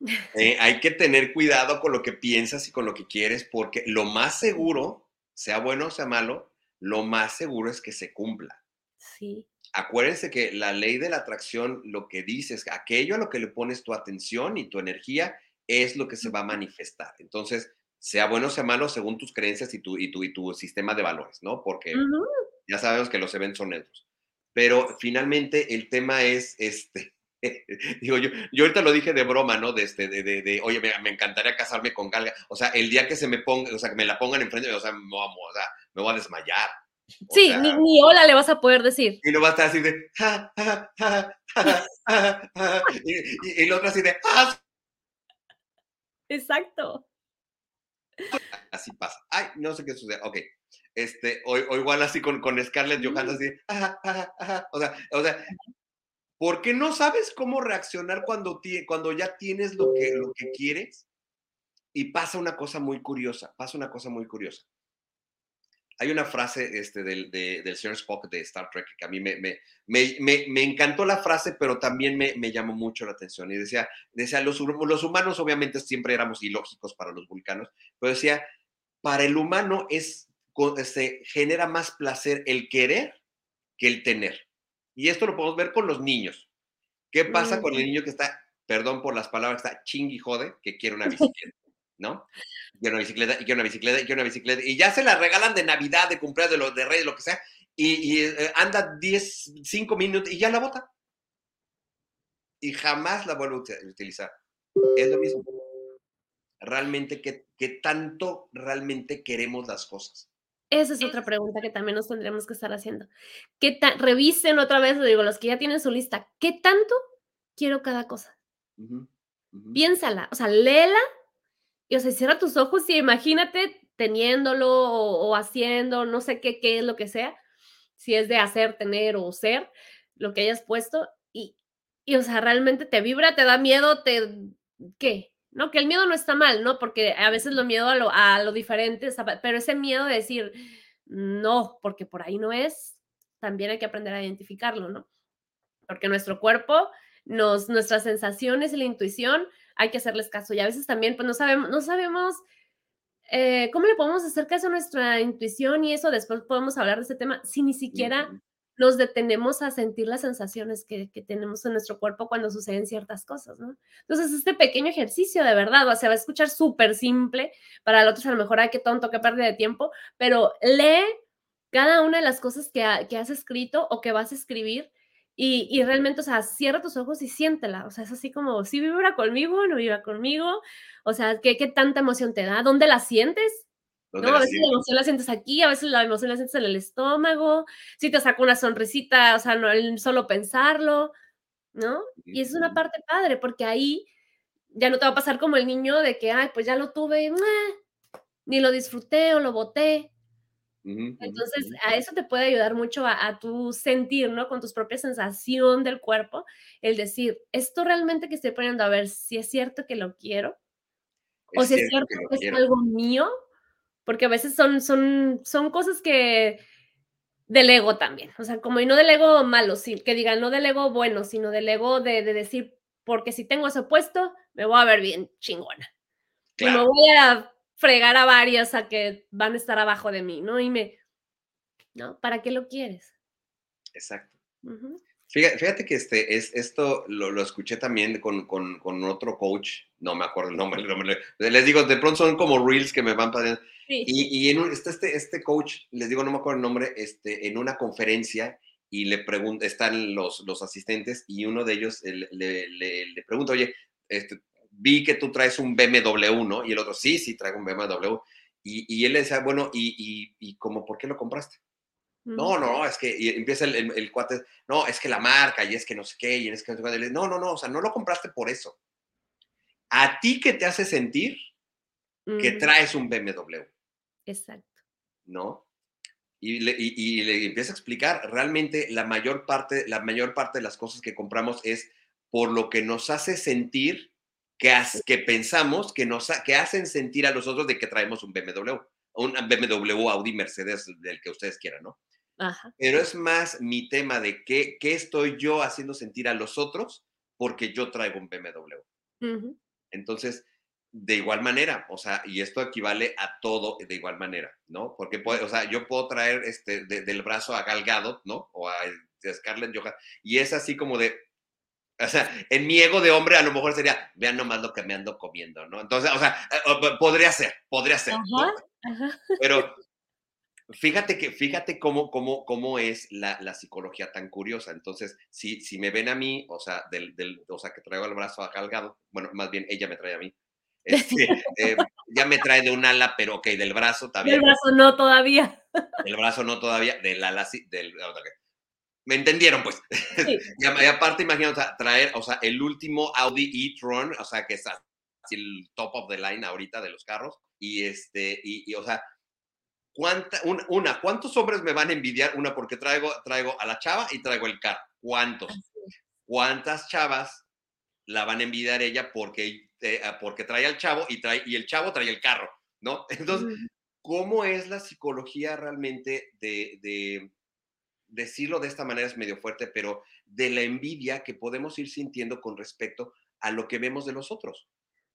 eh, hay que tener cuidado con lo que piensas y con lo que quieres, porque lo más seguro, sea bueno o sea malo, lo más seguro es que se cumpla. Sí. Acuérdense que la ley de la atracción lo que dice es que aquello a lo que le pones tu atención y tu energía es lo que se va a manifestar. Entonces, sea bueno o sea malo según tus creencias y tu, y tu, y tu sistema de valores, ¿no? Porque ya sabemos que los eventos son neutros. Pero finalmente el tema es, este, digo, yo, yo ahorita lo dije de broma, ¿no? De, este, de, de, oye, me, encantaría casarme con Galga. O sea, el día que se me ponga, o sea, que me la pongan enfrente, o sea, me voy a, me voy a desmayar. sí, ni, hola le vas a poder decir. Y no va a estar así de, ja, ja, ja, y, y, y, el otro así de, ¡Ah! Exacto así pasa. Ay, no sé qué sucede. Ok. Este, o, igual así con, con Scarlett Johansson, así, O sea, o sea, ¿por qué no sabes cómo reaccionar cuando, cuando ya tienes lo que, lo que quieres? Y pasa una cosa muy curiosa, pasa una cosa muy curiosa hay una frase este, del, del señor Spock de Star Trek que a mí me, me, me, me encantó la frase, pero también me, llamó mucho la atención. Y decía, decía los, los humanos obviamente siempre éramos ilógicos para los vulcanos, pero decía, para el humano es, se genera más placer el querer que el tener. Y esto lo podemos ver con los niños. ¿Qué pasa con el niño que está, perdón por las palabras, está chingui jode, que quiere una bicicleta? ¿No? Y una bicicleta, y quiero una bicicleta, y quiero una bicicleta. Y ya se la regalan de Navidad, de cumpleaños, de, los de Reyes, lo que sea. Y, eh, anda 10, 5 minutos y ya la bota. Y jamás la vuelve a utilizar. Es lo mismo. Realmente, ¿qué, tanto realmente queremos las cosas? Esa es otra pregunta que también nos tendremos que estar haciendo. ¿Qué revisen otra vez, digo, los que ya tienen su lista, ¿qué tanto quiero cada cosa? Piénsala, o sea, léela y o sea, cierra tus ojos y imagínate teniéndolo o, haciendo, no sé qué, qué es lo que sea, si es de hacer, tener o ser, lo que hayas puesto, y, y o sea, realmente te vibra, te da miedo, te, ¿qué? ¿No? Que el miedo no está mal, ¿no? Porque a veces lo miedo a lo, a lo diferente, pero ese miedo de decir, no, porque por ahí no es, también hay que aprender a identificarlo, ¿no? Porque nuestro cuerpo, nos, nuestras sensaciones y la intuición hay que hacerles caso. Y a veces también, pues no sabemos, no sabemos eh, cómo le podemos hacer caso a nuestra intuición y eso después podemos hablar de ese tema si ni siquiera nos detenemos a sentir las sensaciones que, tenemos en nuestro cuerpo cuando suceden ciertas cosas, ¿no? Entonces, este pequeño ejercicio de verdad, o sea, va a escuchar súper simple, para otros a lo mejor, hay que tonto, que pérdida de tiempo, pero lee cada una de las cosas que, que has escrito o que vas a escribir y, realmente, o sea, cierra tus ojos y siéntela. O sea, es así como, si vibra conmigo o no vibra conmigo. O sea, ¿qué, ¿qué, tanta emoción te da? ¿Dónde la sientes? ¿No? a veces la emoción la sientes aquí, a veces la emoción la sientes en el estómago. Si te saca una sonrisita, o sea, no solo pensarlo, ¿no? Y es una parte padre, porque ahí ya no te va a pasar como el niño de que, ay, pues ya lo tuve, ni lo disfruté o lo boté. Entonces, a eso te puede ayudar mucho a, tu sentir, ¿no? Con tus propias sensación del cuerpo, el decir, esto realmente que estoy poniendo, a ver si es cierto que lo quiero, o si es cierto que, es algo mío, porque a veces son, son, son cosas que del ego también, o sea, como y no del ego malo, sí, que digan no del ego bueno, sino del ego de, decir, porque si tengo ese puesto, me voy a ver bien chingona. Y me voy a fregar a varias a que van a estar abajo de mí, ¿no? Y me, ¿no? ¿Para qué lo quieres? Exacto. fíjate, que este, es, esto lo, escuché también con, con, otro coach, no me acuerdo el nombre, les digo, de pronto son como reels que me van para Y, y, en un, este, este, este coach, les digo, no me acuerdo el nombre, este, en una conferencia y le pregunta, están los, los asistentes y uno de ellos le, le, le, pregunta, oye, este, vi que tú traes un BMW, ¿no? Y el otro, sí, sí, traigo un BMW. Y, y él le decía, bueno, ¿y, y, y cómo, por qué lo compraste? No, no, es que y empieza el, el, cuate, no, es que la marca y es que no sé qué, y es que no, no, no, o sea, no lo compraste por eso. A ti que te hace sentir que traes un BMW. Exacto. ¿No? Y le, y, le, empieza a explicar, realmente la mayor, parte, la mayor parte de las cosas que compramos es por lo que nos hace sentir que, que pensamos que nos que hacen sentir a los otros de que traemos un BMW, un BMW, Audi, Mercedes, del que ustedes quieran, ¿no? Pero es más mi tema de qué, qué estoy yo haciendo sentir a los otros porque yo traigo un BMW. Entonces, de igual manera, o sea, y esto equivale a todo de igual manera, ¿no? Porque, puede, o sea, yo puedo traer este, del brazo a Galgado, ¿no? O a, Scarlett Johansson, y es así como de, o sea, en mi ego de hombre a lo mejor sería, vean nomás lo que me ando comiendo, ¿no? Entonces, o sea, eh, podría ser, podría ser. Pero Fíjate que, fíjate cómo, cómo, cómo es la, la, psicología tan curiosa. Entonces, si, si me ven a mí, o sea, del, del, o sea, que traigo el brazo agalgado, bueno, más bien ella me trae a mí. Este, eh, ya me trae de un ala, pero ok, del brazo también. Del brazo no todavía. Del brazo no todavía, del ala sí, del, me entendieron, pues. y, aparte, imagínate, o sea, traer, o sea, el último Audi e-tron, o sea, que es el top of the line ahorita de los carros, y este, y, y o sea, ¿Cuánta, una, ¿cuántos hombres me van a envidiar? Una, porque traigo, traigo a la chava y traigo el carro. ¿Cuántos? ¿Cuántas chavas la van a envidiar ella porque, eh, ah, porque trae al chavo y, trae, y el chavo trae el carro? ¿No? Entonces, ¿cómo es la psicología realmente de, de, decirlo de esta manera es medio fuerte, pero de la envidia que podemos ir sintiendo con respecto a lo que vemos de los otros?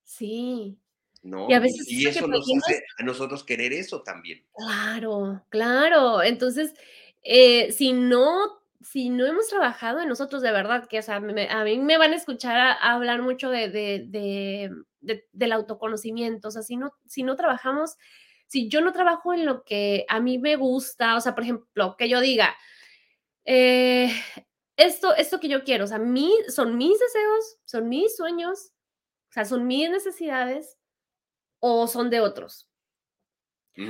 Sí, y, a veces eso nos hace a nosotros querer eso también. Claro, claro. Entonces, eh, si no si no hemos trabajado en nosotros de verdad, que o sea, a mí me van a escuchar a, hablar mucho de, de, del autoconocimiento, o sea, si no, si no trabajamos, si yo no trabajo en lo que a mí me gusta, o sea, por ejemplo, que yo diga, eh, esto, esto que yo quiero, o sea, mí, son mis deseos, son mis sueños, o sea, son mis necesidades, o son de otros.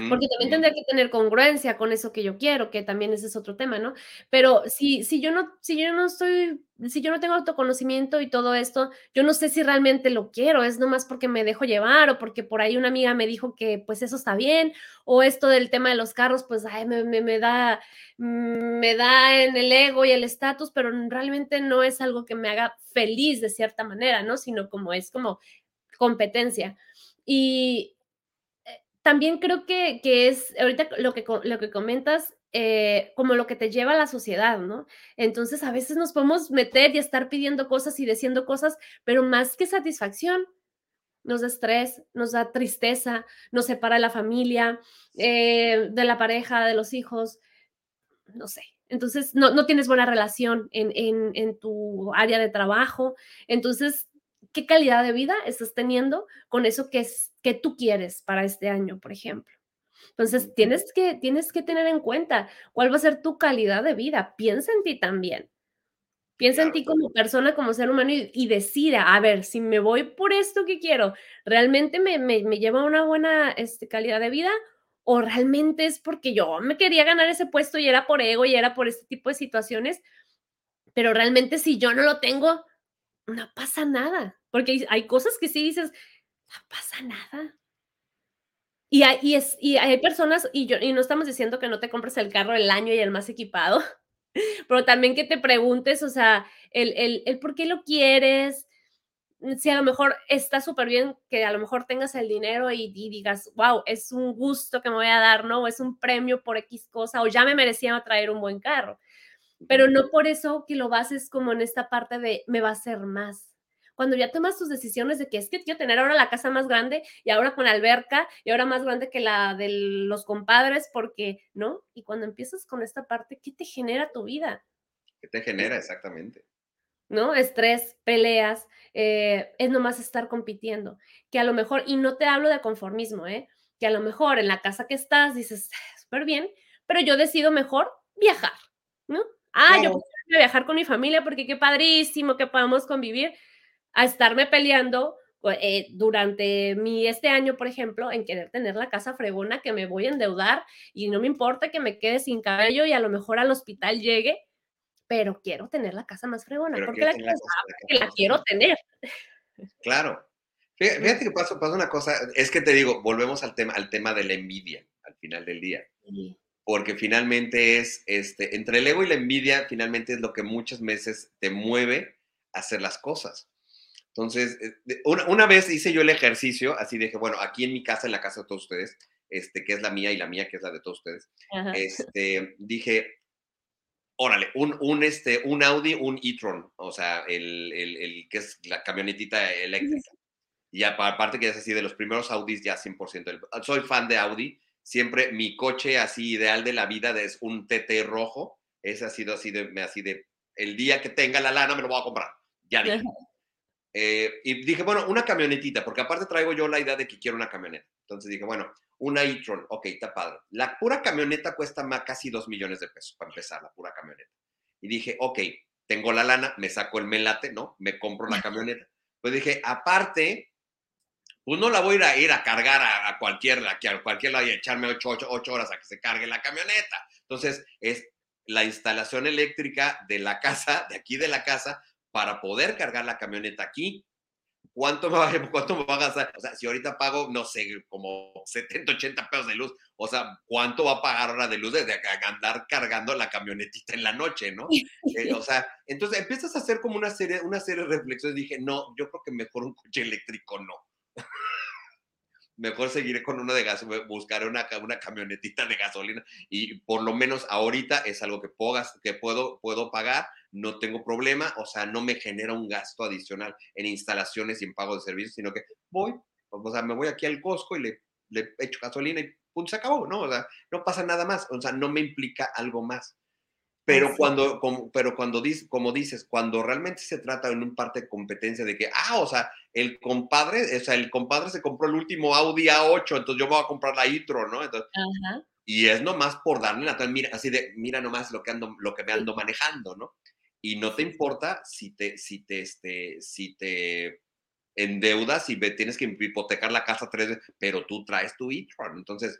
Porque también tendría que tener congruencia con eso que yo quiero, que también ese es otro tema, ¿no? Pero si, si yo no, si yo no estoy, si yo no tengo autoconocimiento y todo esto, yo no sé si realmente lo quiero, es nomás porque me dejo llevar o porque por ahí una amiga me dijo que pues eso está bien, o esto del tema de los carros, pues me, me, me, da, me da en el ego y el estatus, pero realmente no es algo que me haga feliz de cierta manera, ¿no? Sino como es como competencia. Y también creo que, que, es, ahorita lo que, lo que comentas, eh, como lo que te lleva a la sociedad, ¿no? Entonces a veces nos podemos meter y estar pidiendo cosas y diciendo cosas, pero más que satisfacción, nos da estrés, nos da tristeza, nos separa de la familia, eh, de la pareja, de los hijos, no sé. Entonces no, no tienes buena relación en, en, en tu área de trabajo. Entonces qué calidad de vida estás teniendo con eso que, es, que tú quieres para este año, por ejemplo. Entonces, tienes que, tienes que tener en cuenta cuál va a ser tu calidad de vida. Piensa en ti también. Piensa en ti como persona, como ser humano y, decida, a ver, si me voy por esto que quiero, ¿realmente me, me, lleva a una buena este, calidad de vida? ¿O realmente es porque yo me quería ganar ese puesto y era por ego y era por este tipo de situaciones? Pero realmente si yo no lo tengo, no pasa nada. Porque hay cosas que sí dices, no pasa nada. Y hay, es, y hay personas, y, yo, y no estamos diciendo que no te compres el carro del año y el más equipado, pero también que te preguntes, o sea, el, el, el por qué lo quieres, si a lo mejor está súper bien que a lo mejor tengas el dinero y, y, digas, wow, es un gusto que me voy a dar, ¿no? O es un premio por X cosa, o ya me merecía traer un buen carro. Pero no por eso que lo bases como en esta parte de me va a hacer más cuando ya tomas tus decisiones de que es que quiero tener ahora la casa más grande y ahora con alberca y ahora más grande que la de los compadres, porque, ¿no? Y cuando empiezas con esta parte, ¿qué te genera tu vida? ¿Qué te genera exactamente? ¿no? Estrés, peleas, eh, es nomás estar compitiendo. Que a lo mejor, y no te hablo de conformismo, ¿eh? Que a lo mejor en la casa que estás dices, súper bien, pero yo decido mejor viajar, ¿no? Ah, ah, yo quiero viajar con mi familia porque qué padrísimo que podamos convivir, a estarme peleando eh, durante mi este año, por ejemplo, en querer tener la casa fregona, que me voy a endeudar y no me importa que me quede sin cabello y a lo mejor al hospital llegue, pero quiero tener la casa más fregona, porque la, la quiero tener. Claro. Fíjate que pasa, pasa una cosa, es que te digo, volvemos al tema, al tema de la envidia al final del día. Porque finalmente es, este, entre el ego y la envidia, finalmente es lo que muchas veces te mueve a hacer las cosas. Entonces, eh, una, vez hice yo el ejercicio, así dije, bueno, aquí en mi casa, en la casa de todos ustedes, este, que es la mía y la mía, que es la de todos ustedes, este, dije, órale, un, un, este, un Audi, un e-tron, o sea, el, el, el, que es la camionetita eléctrica. Y aparte que es así, de los primeros Audis ya 100%. Soy fan de Audi. Siempre mi coche así ideal de la vida es un TT rojo. Ese ha sido así de, así de, el día que tenga la lana me lo voy a comprar. Ya dije. Eh, y dije, bueno, una camionetita, porque aparte traigo yo la idea de que quiero una camioneta. Entonces dije, bueno, una e-tron, ok, está padre. La pura camioneta cuesta más, casi 2 millones de pesos para empezar, la pura camioneta. Y dije, ok, tengo la lana, me saco el melate, ¿no? Me compro la camioneta. Pues dije, aparte, pues no la voy a ir a, ir a cargar a, cualquier, a, cualquier lado y echarme 8, horas a que se cargue la camioneta. Entonces, es la instalación eléctrica de la casa, de aquí de la casa, para poder cargar la camioneta aquí. ¿Cuánto me, va, ¿Cuánto me va a gastar? O sea, si ahorita pago, no sé, como 70, 80 pesos de luz, o sea, ¿cuánto va a pagar ahora de luz desde andar cargando la camionetita en la noche, no? Eh, o sea, entonces empiezas a hacer como una serie, una serie de reflexiones. Dije, no, yo creo que mejor un coche eléctrico no mejor seguiré con uno de gas, buscaré una, una camionetita de gasolina y por lo menos ahorita es algo que puedo, que puedo, puedo pagar, no tengo problema, o sea, no me genera un gasto adicional en instalaciones y en pago de servicios, sino que voy, o sea, me voy aquí al Costco y le, le echo gasolina y punto, se acabó, ¿no? O sea, no pasa nada más, o sea, no me implica algo más. Pero cuando, como, pero cuando como dices, cuando realmente se trata en un parte de competencia de que, ah, o sea, el compadre, o sea, el compadre se compró el último Audi A8, entonces yo me voy a comprar la e-tron, ¿no? Entonces, Y es nomás por darle la mira, así de, mira nomás lo que ando, lo que me ando manejando, ¿no? Y no te importa si te, si te, este, si te endeudas y tienes que hipotecar la casa tres veces, pero tú traes tu e-tron, entonces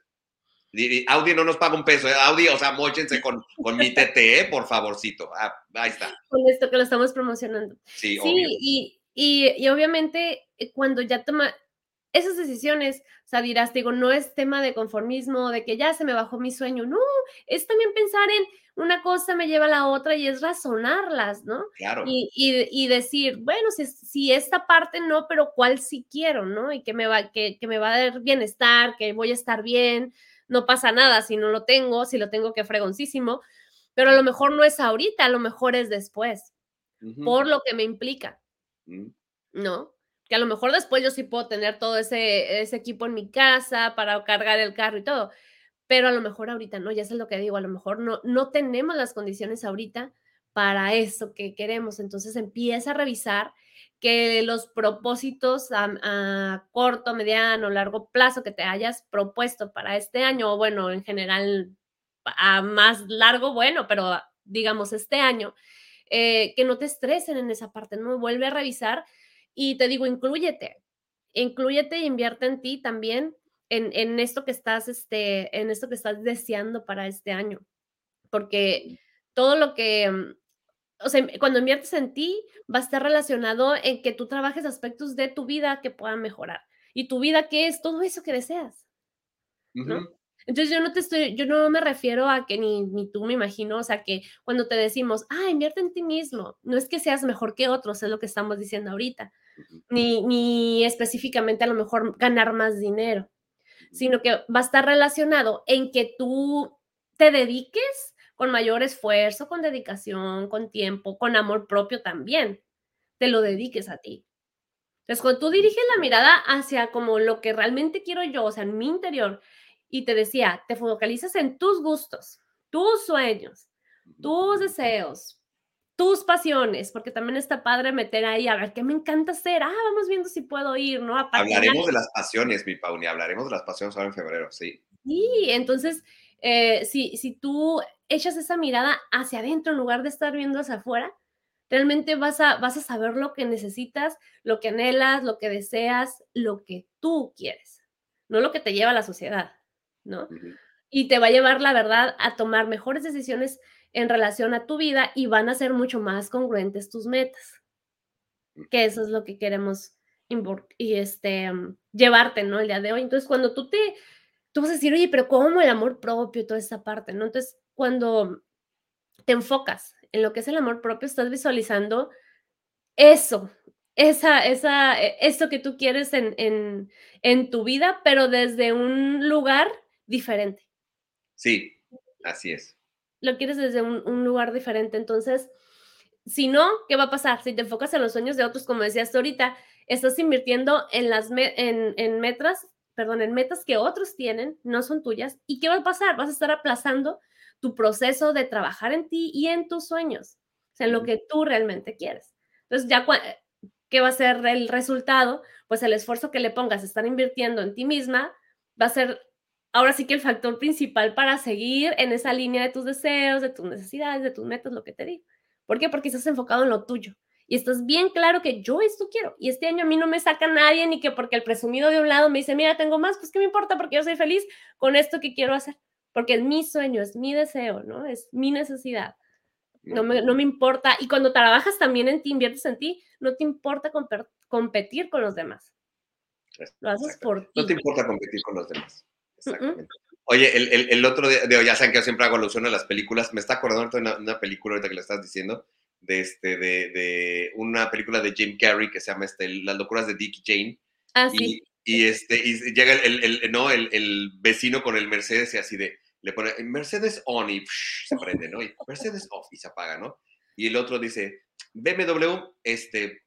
Audi no nos paga un peso, ¿eh? Audi, o sea, mochense con, con mi TTE, por favorcito. Ah, ahí está. Con esto que lo estamos promocionando. Sí, sí y, y, obviamente eh, cuando ya toma esas decisiones, o sea, dirás, digo, no es tema de conformismo, de que ya se me bajó mi sueño, no, es también pensar en una cosa me lleva a la otra y es razonarlas, ¿no? Claro. Y, y, decir, bueno, si, si, esta parte no, pero cuál sí quiero, ¿no? Y que me va, que, que me va a dar bienestar, que voy a estar bien, no pasa nada si no lo tengo, si lo tengo que fregoncísimo, pero a lo mejor no es ahorita, a lo mejor es después, por lo que me implica, mm. ¿no? Que a lo mejor después yo sí puedo tener todo ese, ese equipo en mi casa para cargar el carro y todo, pero a lo mejor ahorita no, ya es lo que digo, a lo mejor no, no tenemos las condiciones ahorita para eso que queremos, entonces empieza a revisar que los propósitos a, corto, mediano, largo plazo que te hayas propuesto para este año, o bueno, en general a más largo, bueno, pero digamos este año, eh, que no te estresen en esa parte, ¿no? Vuelve a revisar y te digo, incluyete, incluyete e invierte en ti también, en, en, esto que estás, este, en esto que estás deseando para este año, porque todo lo que mm, o sea, cuando inviertes en ti, va a estar relacionado en que tú trabajes aspectos de tu vida que puedan mejorar. Y tu vida, ¿qué es? Todo eso que deseas. ¿no? Entonces yo no te estoy, yo no me refiero a que ni, ni tú me imagino, o sea, que cuando te decimos, ah, invierte en ti mismo, no es que seas mejor que otros, es lo que estamos diciendo ahorita, ni, ni específicamente a lo mejor ganar más dinero, sino que va a estar relacionado en que tú te dediques con mayor esfuerzo, con dedicación, con tiempo, con amor propio también, te lo dediques a ti. Entonces, cuando tú diriges la mirada hacia como lo que realmente quiero yo, o sea, en mi interior, y te decía, te focalizas en tus gustos, tus sueños, tus deseos, tus pasiones, porque también está padre meter ahí, a ver, ¿qué me encanta hacer? Ah, vamos viendo si puedo ir, ¿no? hablaremos de las pasiones, mi Pauni, hablaremos de las pasiones ahora en febrero, sí. Sí, entonces, eh, si, si tú echas esa mirada hacia adentro en lugar de estar viendo hacia afuera, realmente vas a, vas a saber lo que necesitas, lo que anhelas, lo que deseas, lo que tú quieres, no lo que te lleva a la sociedad, ¿no? Y te va a llevar, la verdad, a tomar mejores decisiones en relación a tu vida y van a ser mucho más congruentes tus metas, que eso es lo que queremos y este, llevarte, ¿no? El día de hoy. Entonces, cuando tú te, tú vas a decir, oye, pero ¿cómo el amor propio y toda esta parte, ¿no? Entonces, cuando te enfocas en lo que es el amor propio, estás visualizando eso, esa, esa, e, eso que tú quieres en, en, en tu vida, pero desde un lugar diferente. Sí, así es. Lo quieres desde un, un lugar diferente. Entonces, si no, ¿qué va a pasar? Si te enfocas en los sueños de otros, como decías ahorita, estás invirtiendo en las en, en metas, perdón, en metas que otros tienen, no son tuyas. ¿Y qué va a pasar? Vas a estar aplazando tu proceso de trabajar en ti y en tus sueños, o sea, en lo que tú realmente quieres. Entonces, ya, ¿qué va a ser el resultado? Pues el esfuerzo que le pongas, estar invirtiendo en ti misma, va a ser ahora sí que el factor principal para seguir en esa línea de tus deseos, de tus necesidades, de tus metas, lo que te digo. ¿Por qué? Porque estás enfocado en lo tuyo y estás bien claro que yo esto quiero y este año a mí no me saca nadie ni que porque el presumido de un lado me dice, mira, tengo más, pues qué me importa porque yo soy feliz con esto que quiero hacer, porque es mi sueño, es mi deseo, ¿no? Es mi necesidad. No me, no me importa. Y cuando trabajas también en ti, inviertes en ti, no te importa competir con los demás. Lo haces por ti. No te importa competir con los demás. Exactamente. Oye, el, el, el, otro día, ya saben que yo siempre hago alusión a las películas. Me está acordando de una, una película ahorita que le estás diciendo de, este, de, de, una película de Jim Carrey que se llama este, Las locuras de Dick Jane. Ah, sí. Y, este, y llega el, el, no, el, el, vecino con el Mercedes y así de, le pone Mercedes on y se prende, ¿no? Y Mercedes off y se apaga, ¿no? Y el otro dice, BMW, este,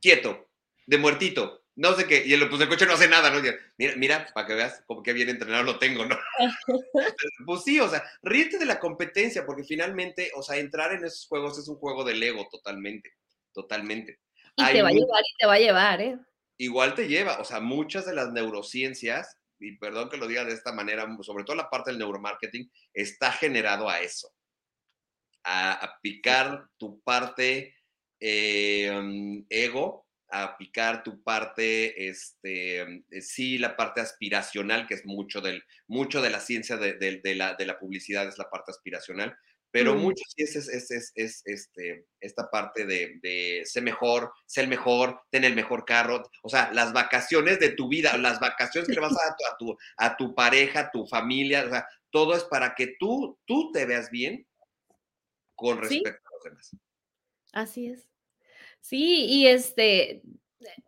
quieto, de muertito, no sé qué, y el, pues el coche no hace nada, ¿no? Mira, mira, para que veas como que bien entrenado lo tengo, ¿no? pues sí, o sea, ríete de la competencia, porque finalmente, o sea, entrar en esos juegos es un juego del ego totalmente, totalmente. Y te va a llevar y te va a llevar, ¿eh? Igual te lleva, o sea, muchas de las neurociencias, y perdón que lo diga de esta manera, sobre todo la parte del neuromarketing, está generado a eso, a, picar tu parte eh, ego, a picar tu parte, este, eh, sí, la parte aspiracional, que es mucho, del, mucho de la ciencia de, de, la, de la, publicidad, es la parte aspiracional, pero mm. mucho sí es, es, es, es, este, esta parte de, de ser mejor, ser el mejor, tener el mejor carro, o sea, las vacaciones de tu vida, las vacaciones que le vas a dar a tu, a tu pareja, a tu familia, o sea, todo es para que tú, tú te veas bien con respecto a los demás. Así es. Sí, y este,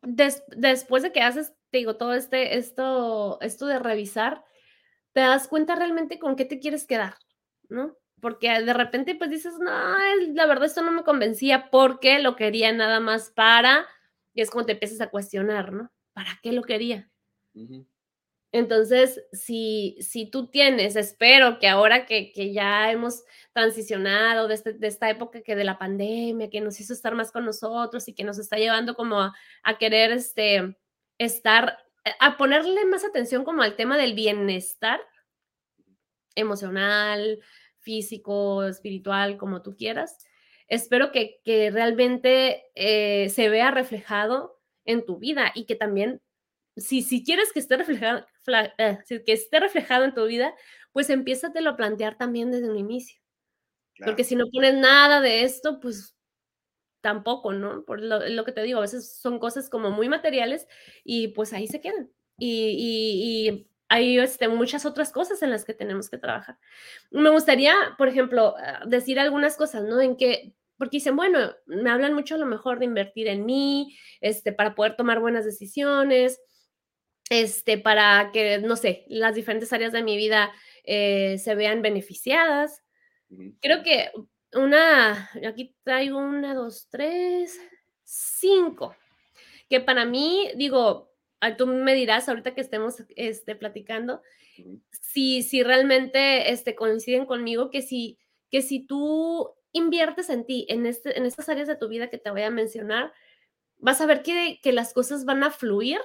después de que haces, te digo, todo este, esto, esto de revisar, te das cuenta realmente con qué te quieres quedar, ¿no? Porque de repente pues dices, no, la verdad esto no me convencía porque lo quería nada más para, y es como te empiezas a cuestionar, ¿no? ¿Para qué lo quería? Entonces, si, si tú tienes, espero que ahora que, que ya hemos transicionado de, este, de, esta época que de la pandemia, que nos hizo estar más con nosotros y que nos está llevando como a, a querer este, estar, eh, a ponerle más atención como al tema del bienestar emocional, físico, espiritual, como tú quieras. Espero que, que realmente eh, se vea reflejado en tu vida y que también si, si quieres que esté, reflejado, eh, que esté reflejado en tu vida, pues empiézatelo a plantear también desde un inicio. Porque si no pones nada de esto, pues tampoco, ¿no? Por lo, que te digo, a veces son cosas como muy materiales y pues ahí se quedan. Y, y, hay este, muchas otras cosas en las que tenemos que trabajar. Me gustaría, por ejemplo, ah, decir algunas cosas, ¿no? En que, porque dicen, bueno, me hablan mucho a lo mejor de invertir en mí, este, para poder tomar buenas decisiones, este, para que, no sé, las diferentes áreas de mi vida eh, se vean beneficiadas. Creo que una, aquí traigo una, dos, tres, cinco, que para mí, digo, tú me dirás ahorita que estemos este, platicando, si, si realmente este, coinciden conmigo, que si, que si tú inviertes en ti, en, este, en estas áreas de tu vida que te voy a mencionar, vas a ver que, que las cosas van a fluir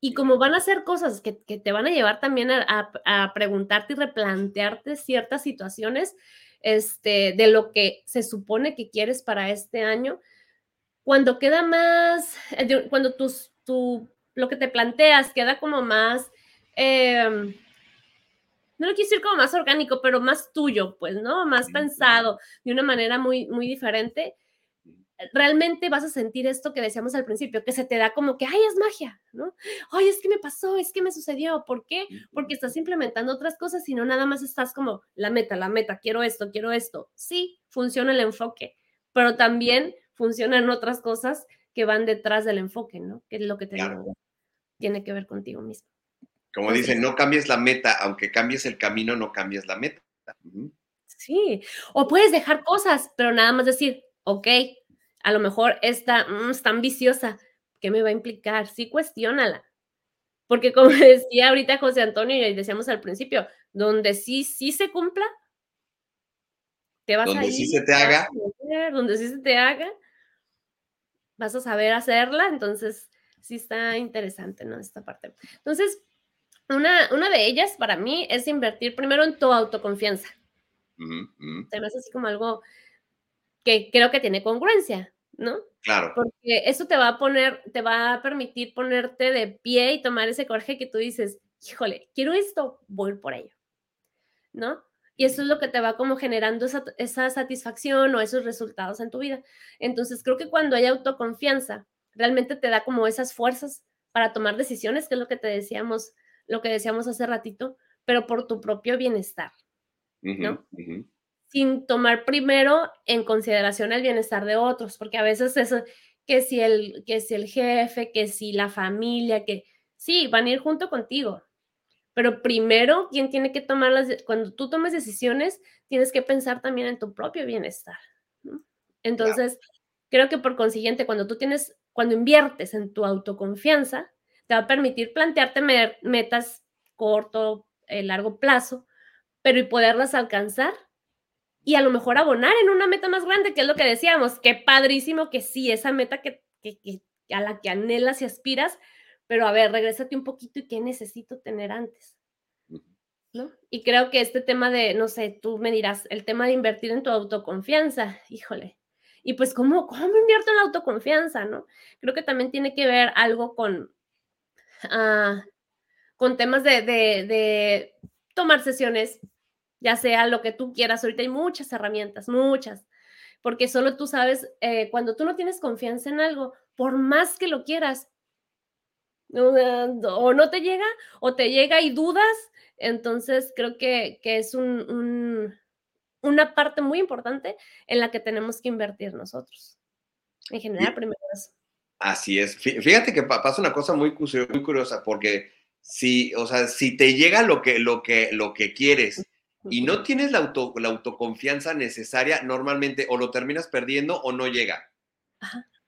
Y como van a ser cosas que, te van a llevar también a, a, preguntarte y replantearte ciertas situaciones este, de lo que se supone que quieres para este año, cuando queda más, eh, cuando tus, tu, lo que te planteas queda como más, em, no lo quiero decir como más orgánico, pero más tuyo, pues, ¿no? Más pensado, de una manera muy, muy diferente realmente vas a sentir esto que decíamos al principio, que se te da como que, ay, es magia, ¿no? Ay, es que me pasó, es que me sucedió. ¿Por qué? Porque estás implementando otras cosas y no nada más estás como la meta, la meta, quiero esto, quiero esto. Sí, funciona el enfoque, pero también funcionan otras cosas que van detrás del enfoque, ¿no? Que es lo que te tiene que ver contigo mismo. Como dicen, no cambies la meta, aunque cambies el camino, no cambies la meta. Sí, o puedes dejar cosas, pero nada más decir, ok, a lo mejor esta mm, es tan viciosa, ¿qué me va a implicar? Sí, cuestiónala. Porque como decía ahorita José Antonio y decíamos al principio, donde sí, sí se cumpla, te vas donde a ir, sí se te haga. donde sí se te haga, vas a saber hacerla, entonces sí está interesante, ¿no? Esta parte. Entonces, una, una de ellas para mí es invertir primero en tu autoconfianza. Se me hace así como algo que creo que tiene congruencia, ¿no? Claro. Porque eso te va a poner, te va a permitir ponerte de pie y tomar ese coraje que tú dices, híjole, quiero esto, voy por ello, ¿no? Y eso es lo que te va como generando esa, esa satisfacción o esos resultados en tu vida. Entonces, creo que cuando hay autoconfianza, realmente te da como esas fuerzas para tomar decisiones, que es lo que te decíamos, lo que decíamos hace ratito, pero por tu propio bienestar, ¿no? sin tomar primero en consideración el bienestar de otros, porque a veces eso, que si el, que si el jefe, que si la familia, que sí, van a ir junto contigo, pero primero, quien tiene que tomar las, cuando tú tomes decisiones, tienes que pensar también en tu propio bienestar. Entonces, creo que por consiguiente, cuando tú tienes, cuando inviertes en tu autoconfianza, te va a permitir plantearte metas corto, eh, largo plazo, pero y poderlas alcanzar y a lo mejor abonar en una meta más grande, que es lo que decíamos, qué padrísimo que sí, esa meta que, a la que anhelas y aspiras, pero a ver, regrésate un poquito y qué necesito tener antes. ¿No? Y creo que este tema de, no sé, tú me dirás, el tema de invertir en tu autoconfianza, híjole. Y pues, ¿cómo, cómo invierto en la autoconfianza? ¿No? Creo que también tiene que ver algo con, ah, con temas de, de, tomar sesiones ya sea lo que tú quieras. Ahorita hay muchas herramientas, muchas, porque solo tú sabes, eh, cuando tú no tienes confianza en algo, por más que lo quieras, o no te llega, o te llega y dudas, entonces creo que, es un, una parte muy importante en la que tenemos que invertir nosotros. En general, primero eso. Así es. Fíjate que pasa una cosa muy, muy curiosa, porque si, o sea, si te llega lo que, lo que, lo que quieres y no tienes la, auto, la autoconfianza necesaria, normalmente o lo terminas perdiendo o no llega.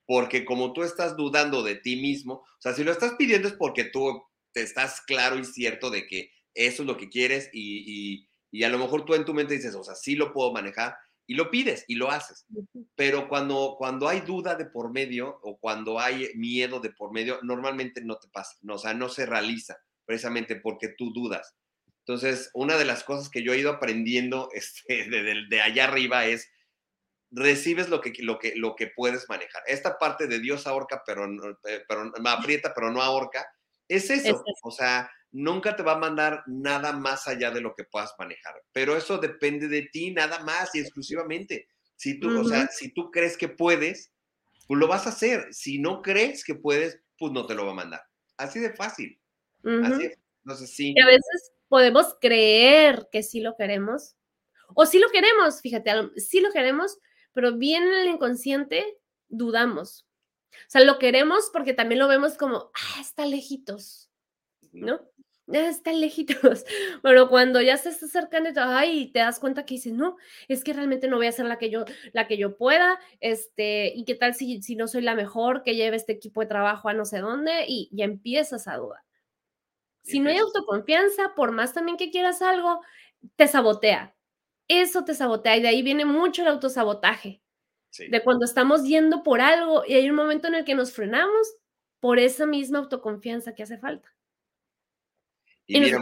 Porque como tú estás dudando de ti mismo, o sea, si lo estás pidiendo es porque tú te estás claro y cierto de que eso es lo que quieres y, y, a lo mejor tú en tu mente dices, o sea, sí lo puedo manejar y lo pides y lo haces. Pero cuando, cuando hay duda de por medio o cuando hay miedo de por medio, normalmente no te pasa, no, o sea, no se realiza precisamente porque tú dudas. Entonces, una de las cosas que yo he ido aprendiendo este, de, allá arriba es, recibes lo que, lo, que, lo que puedes manejar. Esta parte de Dios ahorca, pero, eh, pero aprieta, pero no ahorca, es eso. O sea, nunca te va a mandar nada más allá de lo que puedas manejar. Pero eso depende de ti, nada más y exclusivamente. Si tú, o sea, si tú crees que puedes, pues lo vas a hacer. Si no crees que puedes, pues no te lo va a mandar. Así de fácil. Así es. Entonces, sí. Y a veces podemos creer que sí lo queremos, o sí lo queremos, fíjate, sí lo queremos, pero bien en el inconsciente dudamos. O sea, lo queremos porque también lo vemos como, ah, está lejitos, ¿no? Está lejitos. Pero cuando ya se está acercando, ay, te das cuenta que dices, no, es que realmente no voy a ser la que yo, la que yo pueda, este, y qué tal si, si no soy la mejor que lleve este equipo de trabajo a no sé dónde, y ya empiezas a dudar. Si no hay autoconfianza, por más también que quieras algo, te sabotea. Eso te sabotea y de ahí viene mucho el autosabotaje. De cuando estamos yendo por algo y hay un momento en el que nos frenamos por esa misma autoconfianza que hace falta. Y, mira,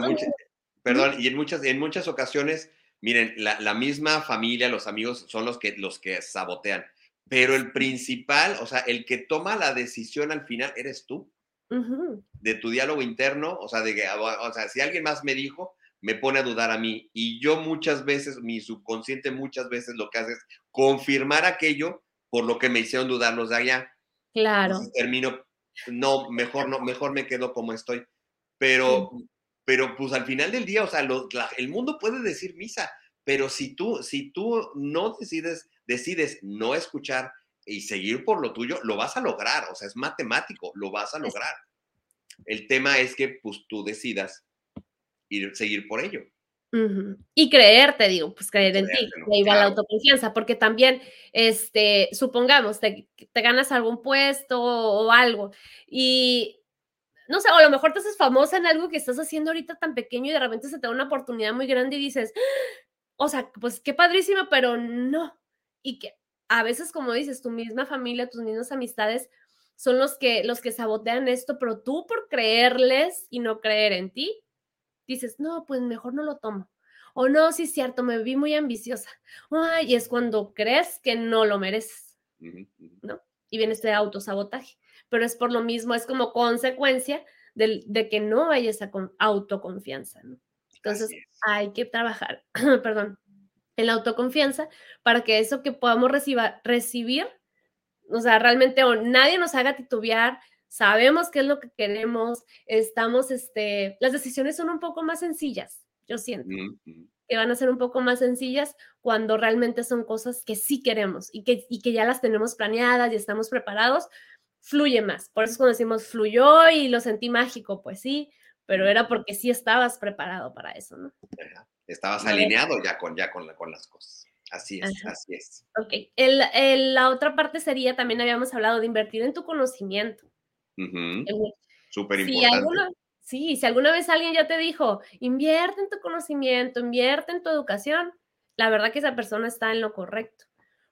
perdón, y en muchas, en muchas ocasiones, miren, la, misma familia, los amigos son los que, los que sabotean, pero el principal, o sea, el que toma la decisión al final eres tú. De tu diálogo interno, o sea, de que, o sea, si alguien más me dijo, me pone a dudar a mí. Y yo muchas veces, mi subconsciente muchas veces lo que hace es confirmar aquello por lo que me hicieron dudar los de allá. Claro. termino, no, mejor no, mejor me quedo como estoy. Pero pero pues al final del día, o sea, el mundo puede decir misa, pero si tú, si tú no decides, decides no escuchar y seguir por lo tuyo, lo vas a lograr, o sea, es matemático, lo vas a lograr. El tema es que pues tú decidas ir, seguir por ello. Y creer, te digo, pues creer en ti, ¿no? ahí va la autoconfianza, porque también, este, supongamos, te, te, ganas algún puesto o algo, y no sé, o a lo mejor te haces famosa en algo que estás haciendo ahorita tan pequeño y de repente se te da una oportunidad muy grande y dices, o sea, pues qué padrísimo, pero no. Y que a veces, como dices, tu misma familia, tus mismas amistades son los que, los que sabotean esto, pero tú por creerles y no creer en ti, dices, no, pues mejor no lo tomo. O no, sí es cierto, me vi muy ambiciosa. Ay, y es cuando crees que no lo mereces, ¿no? Y viene este autosabotaje pero es por lo mismo, es como consecuencia de, de que no hay esa autoconfianza, ¿no? Entonces hay que trabajar, perdón, en la autoconfianza para que eso que podamos recibir, o sea, realmente o nadie nos haga titubear, sabemos qué es lo que queremos, estamos, este, las decisiones son un poco más sencillas, yo siento. que van a ser un poco más sencillas cuando realmente son cosas que sí queremos y que, y que ya las tenemos planeadas y estamos preparados fluye más. Por eso es cuando decimos fluyó y lo sentí mágico, pues sí, pero era porque sí estabas preparado para eso, ¿no? Estabas alineado ya con, ya con, con las cosas. Así es, así es. Ok. El, la otra parte sería, también habíamos hablado de invertir en tu conocimiento. Súper importante. sí, si alguna vez alguien ya te dijo, invierte en tu conocimiento, invierte en tu educación, la verdad que esa persona está en lo correcto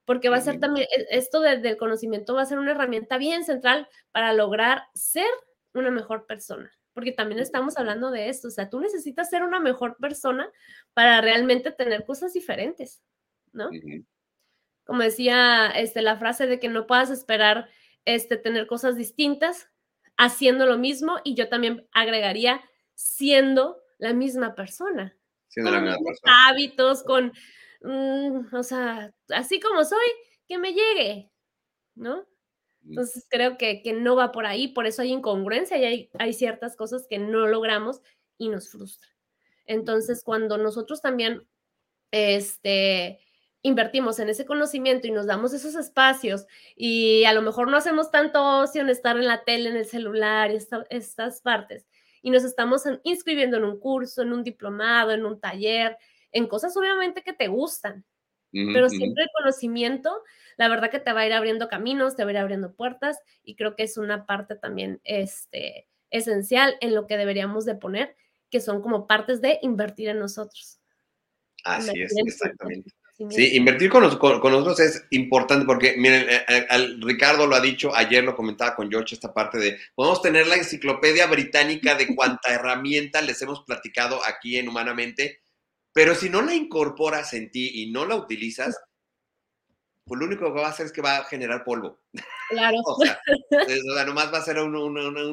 porque va a ser también, e, esto del conocimiento va a ser una herramienta bien central para lograr ser una mejor persona, porque también estamos hablando de esto, o sea, tú necesitas ser una mejor persona para realmente tener cosas diferentes, ¿no? Como decía este, la frase de que no puedas esperar este, tener cosas distintas haciendo lo mismo y yo también agregaría siendo la misma persona. Siendo la misma persona. Hábitos, con Mm, o sea, así como soy, que me llegue, ¿no? Mm. Entonces creo que, que, no va por ahí, por eso hay incongruencia y hay, hay ciertas cosas que no logramos y nos frustran. Entonces, cuando nosotros también este, invertimos en ese conocimiento y nos damos esos espacios y a lo mejor no hacemos tanto ocio en estar en la tele, en el celular, estas partes, y nos estamos inscribiendo en un curso, en un diplomado, en un taller, en cosas obviamente que te gustan, pero siempre el conocimiento, la verdad que te va a ir abriendo caminos, te va a ir abriendo puertas y creo que es una parte también este, esencial en lo que deberíamos de poner, que son como partes de invertir en nosotros. Así es, exactamente. Sí, invertir con, nosotros es importante porque, miren, eh, eh, Ricardo lo ha dicho, ayer lo comentaba con George, esta parte de, podemos tener la enciclopedia británica de cuánta herramienta les hemos platicado aquí en Humanamente, pero si no la incorporas en ti y no la utilizas, pues lo único que va a hacer es que va a generar polvo. Claro. o, sea, nomás va a ser un,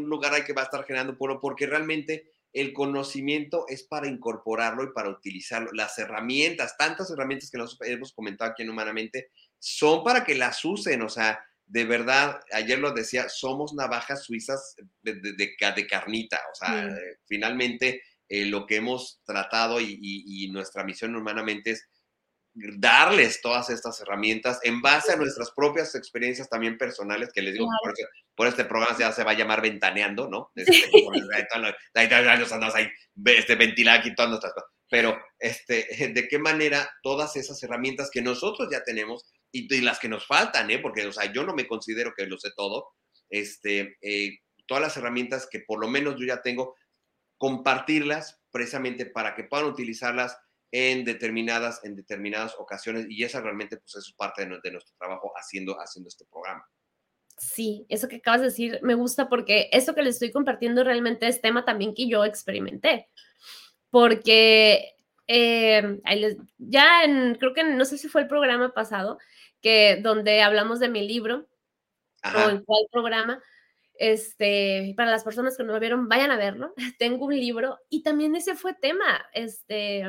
lugar ahí que va a estar generando polvo, porque realmente el conocimiento es para incorporarlo y para utilizarlo. Las herramientas, tantas herramientas que nos hemos comentado aquí en Humanamente, son para que las usen. O sea, de verdad, ayer lo decía, somos navajas suizas de, de, carnita. O sea, eh, finalmente eh, lo que hemos tratado y, nuestra misión humanamente es darles todas estas herramientas en base a nuestras propias experiencias también personales, que les digo, por, este programa ya se va a llamar Ventaneando, ¿no? Este, este, ventilar aquí todas nuestras cosas. Pero, este, ¿de qué manera todas esas herramientas que nosotros ya tenemos y, las que nos faltan, ¿eh? Porque, o sea, yo no me considero que lo sé todo, este, eh, todas las herramientas que por lo menos yo ya tengo, compartirlas precisamente para que puedan utilizarlas en determinadas, en determinadas ocasiones y esa realmente pues es parte de, nuestro trabajo haciendo, haciendo este programa. Sí, eso que acabas de decir me gusta porque eso que les estoy compartiendo realmente es tema también que yo experimenté. Porque eh, ya en, creo que no sé si fue el programa pasado, que donde hablamos de mi libro o en cuál programa, este, para las personas que no lo vieron, vayan a verlo. Tengo un libro y también ese fue tema, este,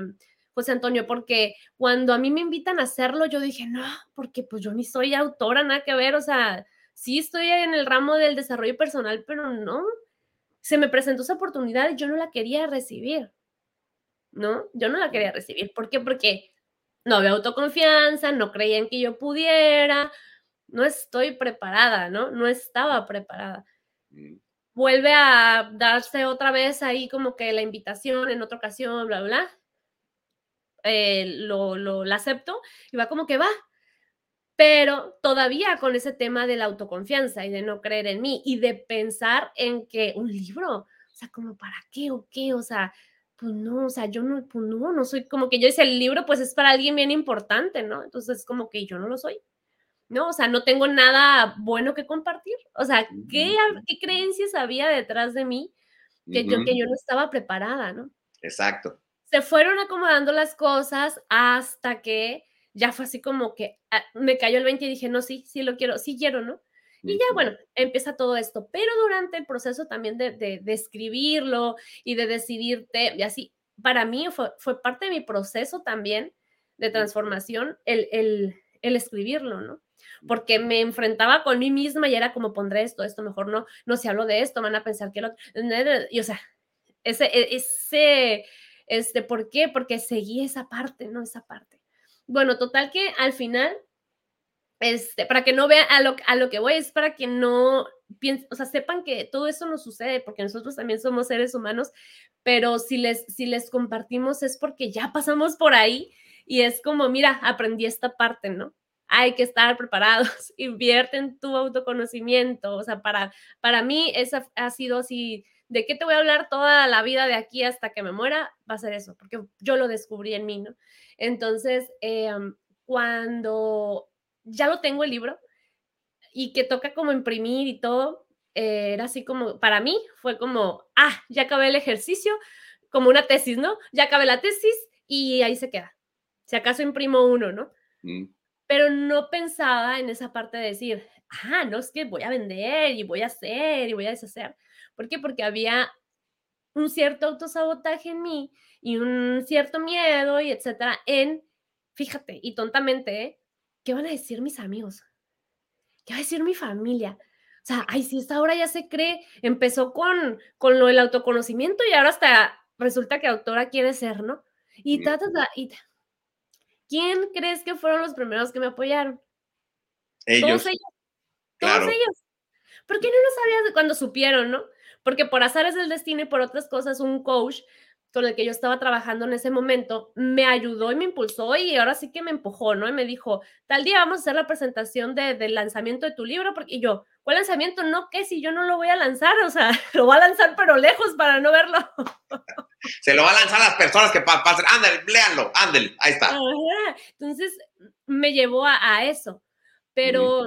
José Antonio, porque cuando a mí me invitan a hacerlo, yo dije, no, porque pues yo ni soy autora, nada que ver, o sea, sí estoy en el ramo del desarrollo personal, pero no, se me presentó esa oportunidad y yo no la quería recibir, ¿no? Yo no la quería recibir. ¿Por qué? Porque no había autoconfianza, no creían que yo pudiera, no estoy preparada, ¿no? No estaba preparada. Vuelve a darse otra vez ahí como que la invitación en otra ocasión, bla, bla. Eh, lo, lo la acepto y va como que va, pero todavía con ese tema de la autoconfianza y de no creer en mí y de pensar en que un libro, o sea, como para qué o qué, o sea, pues no, o sea, yo no, pues no, no soy como que yo hice el libro, pues es para alguien bien importante, ¿no? Entonces, como que yo no lo soy. ¿No? O sea, no tengo nada bueno que compartir. O sea, ¿qué, qué creencias había detrás de mí que, yo, que yo no estaba preparada, ¿no? Exacto. Se fueron acomodando las cosas hasta que ya fue así como que ah, me cayó el 20 y dije, no, sí, sí lo quiero, sí quiero, ¿no? Y ya, bueno, empieza todo esto. Pero durante el proceso también de, de, escribirlo y de decidirte, y así, para mí fue, fue parte de mi proceso también de transformación el, el, el escribirlo, ¿no? Porque me enfrentaba con mí misma y era como pondré esto, esto mejor no, no se hablo de esto, van a pensar que lo, y o sea, ese, e, ese, este, ¿por qué? Porque seguí esa parte, ¿no? Esa parte. Bueno, total que al final, este, para que no vean a lo, a lo que voy, es para que no piensen, o sea, sepan que todo eso nos sucede, porque nosotros también somos seres humanos, pero si les, si les compartimos es porque ya pasamos por ahí y es como, mira, aprendí esta parte, ¿no? Hay que estar preparados, invierte en tu autoconocimiento, o sea, para, para mí esa ha sido así, ¿de qué te voy a hablar toda la vida de aquí hasta que me muera? Va a ser eso, porque yo lo descubrí en mí, ¿no? Entonces, em, cuando ya lo tengo el libro y que toca como imprimir y todo, eh, era así como, para mí fue como, ah, ya acabé el ejercicio, como una tesis, ¿no? Ya acabé la tesis y ahí se queda. Si acaso imprimo uno, ¿no? Mm pero no pensaba en esa parte de decir, ah, no es que voy a vender y voy a hacer y voy a deshacer. ¿Por qué? Porque había un cierto autosabotaje en mí y un cierto miedo y etcétera en, fíjate, y tontamente, ¿eh? ¿qué van a decir mis amigos? ¿Qué va a decir mi familia? O sea, ay, si esta hora ya se cree, empezó con, con lo del autoconocimiento y ahora hasta resulta que autora quiere ser, ¿no? Y, ta, y ¿Quién crees que fueron los primeros que me apoyaron? Ellos. Todos ellos. Todos ellos. ¿Por qué no lo sabías cuando supieron, no? Porque por azares del destino y por otras cosas, un coach con el que yo estaba trabajando en ese momento me ayudó y me impulsó y ahora sí que me empujó, ¿no? Y me dijo, tal día vamos a hacer la presentación del lanzamiento de tu libro, porque y yo, ¿cuál lanzamiento? No, ¿qué? Si yo no lo voy a lanzar, o sea, lo voy a lanzar pero lejos para no verlo. Se lo va a lanzar a las personas que pasen. Ándale, léanlo, ándale, ahí está. Entonces me llevó a, eso. Pero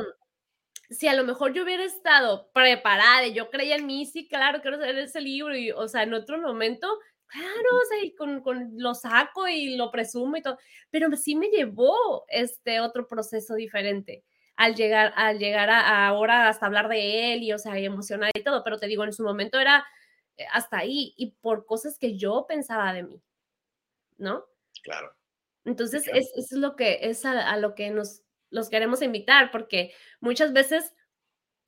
si a lo mejor yo hubiera estado preparada y yo creía en mí, sí, claro, quiero hacer ese libro, y, o sea, en otro momento, claro, o sea, y con, con, lo saco y lo presumo y todo, pero sí me llevó este otro proceso diferente al llegar, al llegar a, ahora hasta hablar de él y, o sea, emocionar y todo, pero te digo, en su momento era eh, hasta ahí y por cosas que yo pensaba de mí, ¿no? Claro. Entonces, Es, es, lo que es a, lo que nos los queremos invitar, porque muchas veces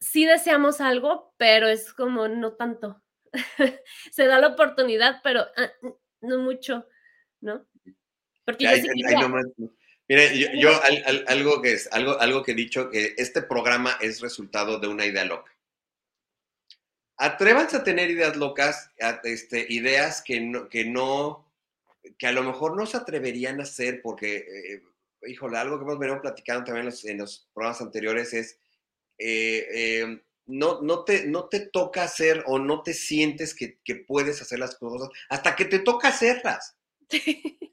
sí deseamos algo, pero es como no tanto. Se da la oportunidad, pero ah, no mucho, ¿no? Porque yo sí Mire, yo, algo que es algo, algo que he dicho que este programa es resultado de una idea loca atrévanse a tener ideas locas, este, ideas que no, que no, que a lo mejor no se atreverían a hacer porque, eh, híjole, algo que hemos venido platicando también en los, programas anteriores es, eh, em, no, no, te, no te toca hacer o no te sientes que, que, puedes hacer las cosas hasta que te toca hacerlas.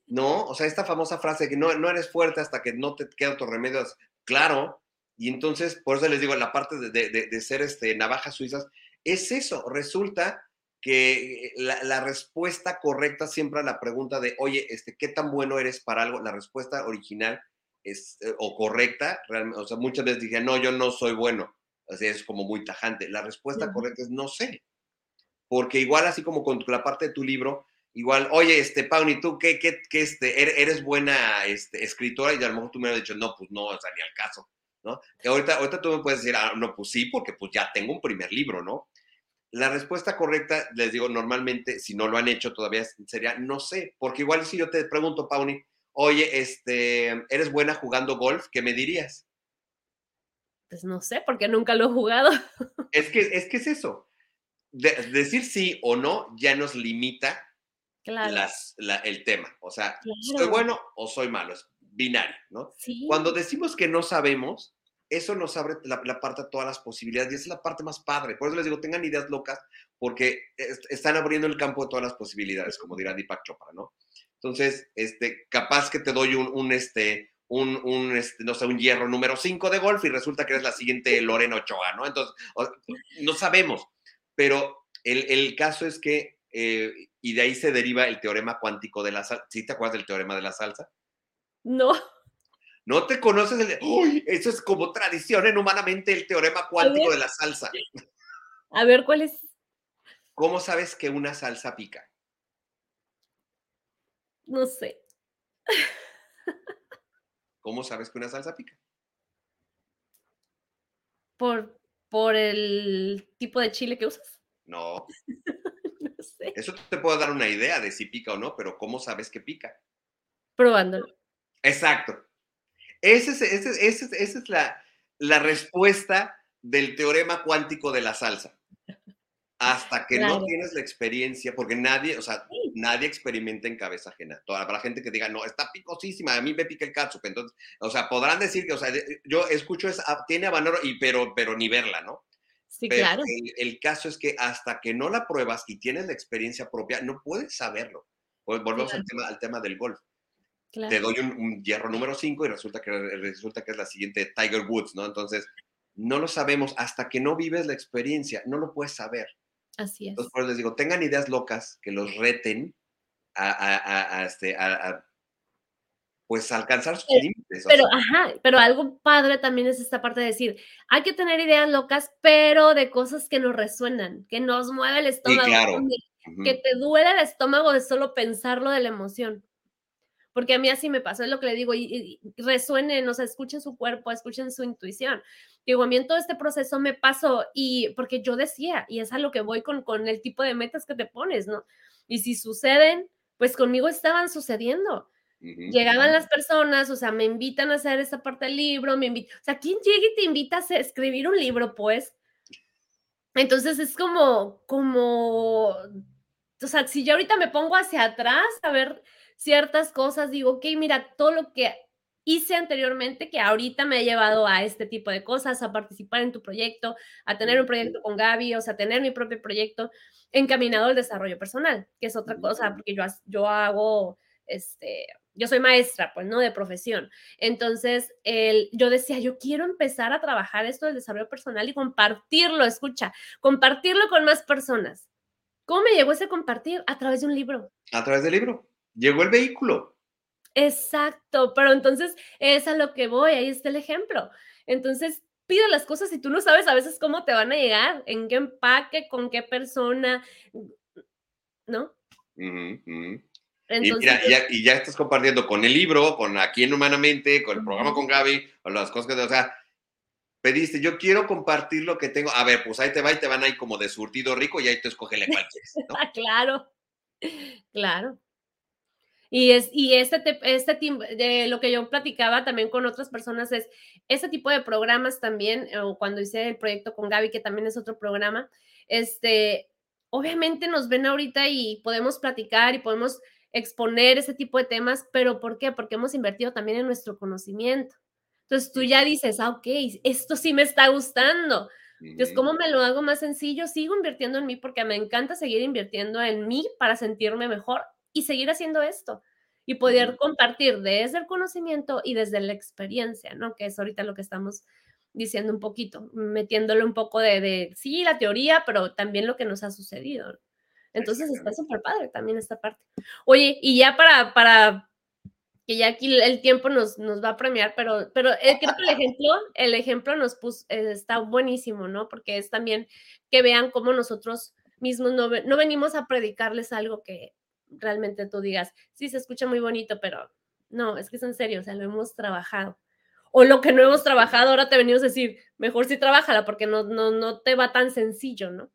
¿No? O sea, esta famosa frase que no, no eres fuerte hasta que no te queda otro remedio. Claro, Y entonces, por eso les digo, la parte de, ser este, navajas suizas, es eso. Resulta que la, respuesta correcta siempre a la pregunta de, oye, este, ¿qué tan bueno eres para algo? La respuesta original es, eh, o correcta, realmente, o sea, muchas veces dije, no, yo no soy bueno. Así es como muy tajante. La respuesta correcta es no sé. Porque igual así como con la parte de tu libro, igual, oye, este, Pauni, ¿tú qué, qué, qué este, er, eres buena este, escritora? Y a lo mejor tú me hubieras dicho, no, pues no, o sea, ni al caso, ¿no? Que ahorita, ahorita tú me puedes decir, ah, no, pues sí, porque pues ya tengo un primer libro, ¿no? La respuesta correcta, les digo, normalmente, si no lo han hecho todavía, sería no sé, porque igual si yo te pregunto, Pauni, oye, este, ¿eres buena jugando golf? ¿Qué me dirías? Pues no sé, porque nunca lo he jugado. Es que es, que es eso. decir sí o no ya nos limita las, el tema. O sea, ¿soy bueno o soy malo? Es binario, ¿no? Cuando decimos que no sabemos, eso nos abre la, la, parte a todas las posibilidades y esa es la parte más padre. Por eso les digo, tengan ideas locas porque están abriendo el campo de todas las posibilidades, como dirá Deepak Chopra, ¿no? Entonces, este, capaz que te doy un, un este, un, un este, no sé, un hierro número 5 de golf y resulta que eres la siguiente Lorena Ochoa, ¿no? Entonces, no sabemos, pero el, el caso es que, eh, y de ahí se deriva el teorema cuántico de la salsa. ¿Sí te acuerdas del teorema de la salsa? No. ¿No te conoces el ¡Uy! Eso es como tradición en humanamente el teorema cuántico de la salsa. A ver, ¿cuál es? ¿Cómo sabes que una salsa pica? No sé. ¿Cómo sabes que una salsa pica? Por, por el tipo de chile que usas. No. No sé. Eso te puede dar una idea de si pica o no, pero ¿cómo sabes que pica? Probándolo. Exacto. Esa es, la, la respuesta del teorema cuántico de la salsa hasta que no tienes la experiencia, porque nadie, o sea, nadie experimenta en cabeza ajena. Toda la gente que diga, no, está picosísima, a mí me pica el catsup. Entonces, o sea, podrán decir que, o sea, yo escucho, es, ah, tiene habanero, y, pero, pero ni verla, ¿no? Sí, claro. El, caso es que hasta que no la pruebas y tienes la experiencia propia, no puedes saberlo. Volvemos al, tema, al tema del golf. Te doy un, hierro número 5 y resulta que, resulta que es la siguiente Tiger Woods, ¿no? Entonces, no lo sabemos hasta que no vives la experiencia, no lo puedes saber. Así es. Entonces, por les digo, tengan ideas locas que los reten a, este, pues alcanzar sus límites. Pero, ajá, pero algo padre también es esta parte de decir, hay que tener ideas locas, pero de cosas que nos resuenan, que nos mueva el estómago, que te duele el estómago de solo pensarlo de la emoción porque a mí así me pasó, es lo que le digo, y, resuenen, o sea, escuchen su cuerpo, escuchen su intuición. Digo, a mí en todo este proceso me pasó, y porque yo decía, y es a lo que voy con, con el tipo de metas que te pones, ¿no? Y si suceden, pues conmigo estaban sucediendo. Llegaban las personas, o sea, me invitan a hacer esa parte del libro, me invitan, o sea, ¿quién llega y te invita a escribir un libro, pues? Entonces es como, como, o sea, si yo ahorita me pongo hacia atrás a ver ciertas cosas, digo, ok, mira, todo lo que hice anteriormente que ahorita me ha llevado a este tipo de cosas, a participar en tu proyecto, a tener un proyecto con Gaby, o sea, tener mi propio proyecto encaminado al desarrollo personal, que es otra cosa, porque yo, yo hago, este, yo soy maestra, pues, ¿no? De profesión. Entonces, el, yo decía, yo quiero empezar a trabajar esto del desarrollo personal y compartirlo, escucha, compartirlo con más personas. ¿Cómo me llegó ese compartir? A través de un libro. A través del libro llegó el vehículo. Exacto, pero entonces es a lo que voy, ahí está el ejemplo. Entonces, pide las cosas y tú no sabes a veces cómo te van a llegar, en qué empaque, con qué persona, ¿no? Y, mira, y, ya, estás compartiendo con el libro, con Aquí en Humanamente, con el programa con Gaby, con las cosas que, o sea, pediste, yo quiero compartir lo que tengo. A ver, pues ahí te va y te van ahí como de surtido rico y ahí te escogele cuál ¿no? claro, claro. Y, es, y este, este de lo que yo platicaba también con otras personas es ese tipo de programas también, o cuando hice el proyecto con Gaby, que también es otro programa, este, obviamente nos ven ahorita y podemos platicar y podemos exponer ese tipo de temas, pero ¿por qué? Porque hemos invertido también en nuestro conocimiento. Entonces tú ya dices, ah, ok, esto sí me está gustando. Entonces, ¿cómo me lo hago más sencillo? Sigo invirtiendo en mí porque me encanta seguir invirtiendo en mí para sentirme mejor y seguir haciendo esto y poder compartir desde el conocimiento y desde la experiencia, ¿no? Que es ahorita lo que estamos diciendo un poquito, metiéndole un poco de, de, sí, la teoría, pero también lo que nos ha sucedido. Entonces está súper padre también esta parte. Oye, y ya para, para que ya aquí el tiempo nos, nos va a premiar, pero, pero eh, creo que el ejemplo, el ejemplo nos puso, eh, está buenísimo, ¿no? Porque es también que vean cómo nosotros mismos no, no venimos a predicarles algo que realmente tú digas, sí, se escucha muy bonito, pero no, es que es en serio, o sea, lo hemos trabajado. O lo que no hemos trabajado, ahora te venimos a decir, mejor sí trabájala, porque no, no, no te va tan sencillo, ¿no?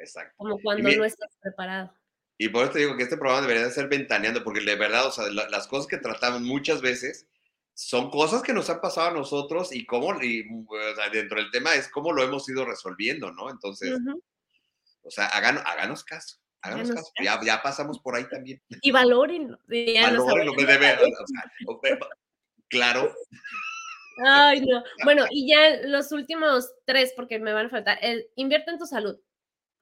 Exacto. Como cuando no estás preparado. Y por eso te digo que este programa debería de ser ventaneando, porque de verdad, o sea, las cosas que tratamos muchas veces son cosas que nos han pasado a nosotros y cómo, y, o sea, dentro del tema es cómo lo hemos ido resolviendo, ¿no? Entonces, o sea, háganos, háganos caso. Háganos, caso. Ya, ya, pasamos por ahí también. Y valoren. Valoren lo que debe. O sea, claro. Ay, no. Bueno, y ya los últimos tres, porque me van a faltar. El, invierte en tu salud.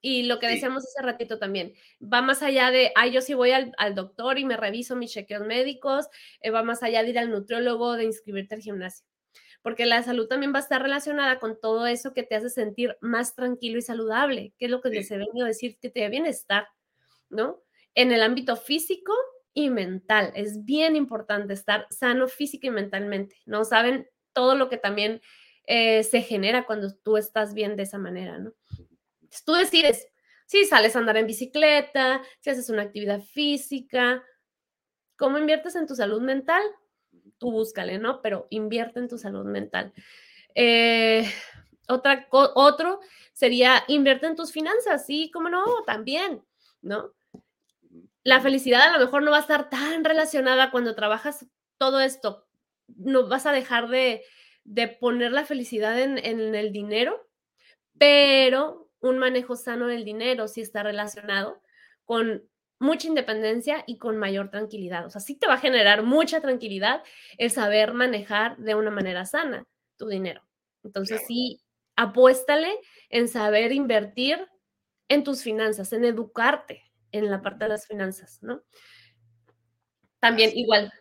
Y lo que decíamos hace ratito también, va más allá de, ay, yo sí voy al, doctor y me reviso mis chequeos médicos, eh, va más allá de ir al nutriólogo, de inscribirte al gimnasio. Porque la salud también va a estar relacionada con todo eso que te hace sentir más tranquilo y saludable, que es lo que les he venido a decir, que te da bienestar, ¿no? En el ámbito físico y mental. Es bien importante estar sano física y mentalmente, ¿no? Saben todo lo que también eh, se genera cuando tú estás bien de esa manera, ¿no? Tú decides si sales a andar en bicicleta, si haces una actividad física, ¿cómo inviertes en tu salud mental? Tú búscale, ¿no? Pero invierte en tu salud mental. Eh, otra, otro sería invierte en tus finanzas, sí, cómo no, también, ¿no? La felicidad a lo mejor no va a estar tan relacionada cuando trabajas todo esto. No vas a dejar de, poner la felicidad en, en el dinero, pero un manejo sano del dinero sí está relacionado con mucha independencia y con mayor tranquilidad. O sea, sí te va a generar mucha tranquilidad el saber manejar de una manera sana tu dinero. Entonces, sí, apuéstale en saber invertir en tus finanzas, en educarte en la parte de las finanzas, ¿no? También igual,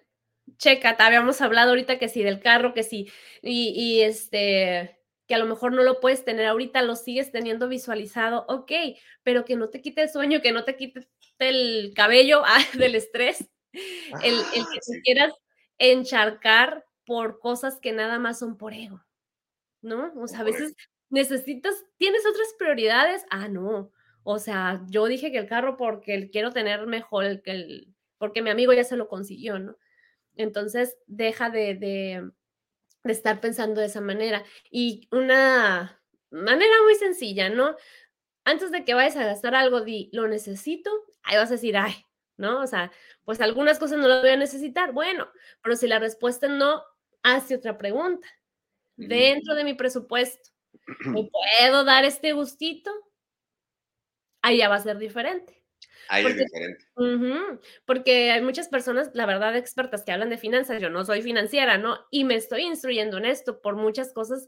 checa, habíamos hablado ahorita que sí del carro, que sí, y, y este, que a lo mejor no lo puedes tener ahorita, lo sigues teniendo visualizado, ok, pero que no te quite el sueño, que no te quite el cabello ah, del estrés, el, que ah, quieras encharcar por cosas que nada más son por ego, ¿no? O sea, a veces necesitas, tienes otras prioridades, ah, no, o sea, yo dije que el carro porque quiero tener mejor, que el, porque mi amigo ya se lo consiguió, ¿no? Entonces, deja de de estar pensando de esa manera. Y una manera muy sencilla, ¿no? Antes de que vayas a gastar algo, di, lo necesito, ahí vas a decir, ay, ¿no? O sea, pues algunas cosas no las voy a necesitar. Bueno, pero si la respuesta es no, hace otra pregunta. Dentro de mi presupuesto, ¿me puedo dar este gustito? Ahí ya va a ser diferente. Ahí es diferente. porque hay muchas personas, la verdad, expertas que hablan de finanzas. Yo no soy financiera, ¿no? Y me estoy instruyendo en esto por muchas cosas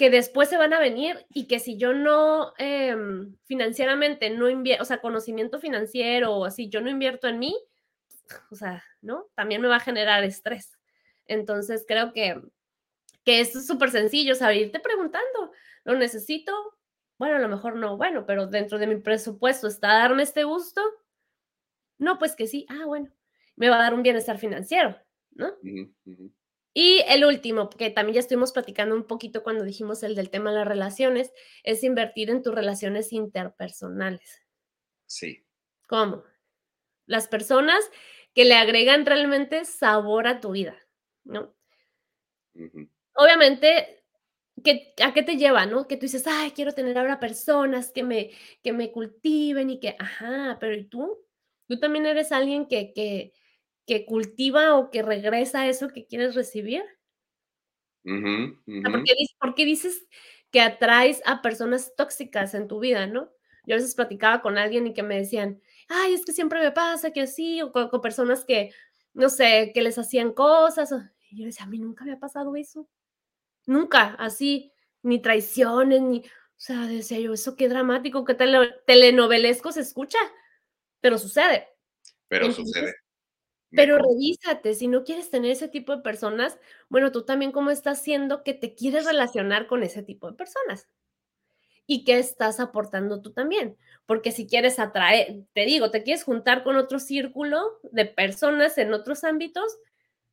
que después se van a venir y que si yo no em, financieramente no invierto, o sea, conocimiento financiero o así, yo no invierto en mí, o sea, ¿no? También me va a generar estrés. Entonces creo que, que esto es súper sencillo, o sea, irte preguntando, ¿lo necesito? Bueno, a lo mejor no, bueno, pero dentro de mi presupuesto está darme este gusto. No, pues que sí, ah, bueno, me va a dar un bienestar financiero, ¿no? Y el último, que también ya estuvimos platicando un poquito cuando dijimos el del tema de las relaciones, es invertir en tus relaciones interpersonales. Sí. ¿Cómo? Las personas que le agregan realmente sabor a tu vida, ¿no? Obviamente, ¿a qué te lleva, no? Que tú dices, ay, quiero tener ahora personas que me, que me cultiven y que, ajá, pero ¿y tú? ¿Tú también eres alguien que, que, que cultiva o que regresa eso que quieres recibir? ¿por, qué, dices que atraes a personas tóxicas en tu vida, no? Yo a veces platicaba con alguien y que me decían, ay, es que siempre me pasa que así, o con, personas que, no sé, que les hacían cosas. Y yo decía, a mí nunca me ha pasado eso. Nunca, así, ni traiciones, ni, o sea, decía yo, eso qué dramático, qué telenovelesco se escucha, pero sucede. Pero sucede. Pero revísate, si no quieres tener ese tipo de personas, bueno, tú también cómo estás haciendo que te quieres relacionar con ese tipo de personas. ¿Y qué estás aportando tú también? Porque si quieres atraer, te digo, te quieres juntar con otro círculo de personas en otros ámbitos,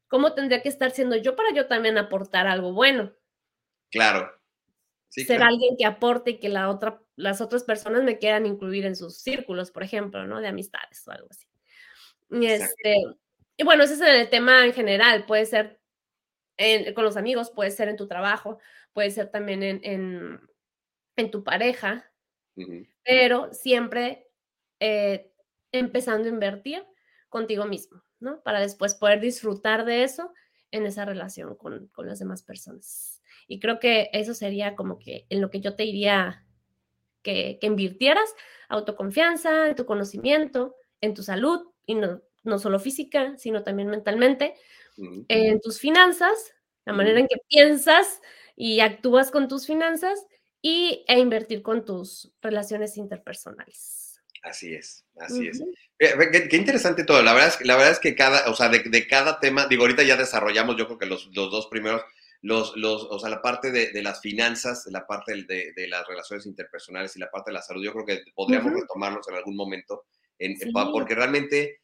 ¿cómo tendría que estar siendo yo para yo también aportar algo bueno? Claro. Ser alguien que aporte y que la otra, las otras personas me quieran incluir en sus círculos, por ejemplo, ¿no? De amistades o algo así. Y, este, y bueno, ese es el tema en general, puede ser con los amigos, puede ser en tu trabajo, puede ser también en, en, tu pareja, pero siempre eh, empezando a invertir contigo mismo, ¿no? Para después poder disfrutar de eso en esa relación con, con las demás personas. Y creo que eso sería como que en lo que yo te diría que, que invirtieras, autoconfianza, en tu conocimiento, en tu salud, y no, no solo física, sino también mentalmente, en tus finanzas, la manera en que piensas y actúas con tus finanzas y, e invertir con tus relaciones interpersonales. Así es, así es. Qué, interesante todo. La verdad es, la verdad es que cada, o sea, de, cada tema, digo, ahorita ya desarrollamos, yo creo que los, dos primeros, los, los, o sea, la parte de, las finanzas, la parte de, las relaciones interpersonales y la parte de la salud, yo creo que podríamos retomarlos en algún momento, en, porque realmente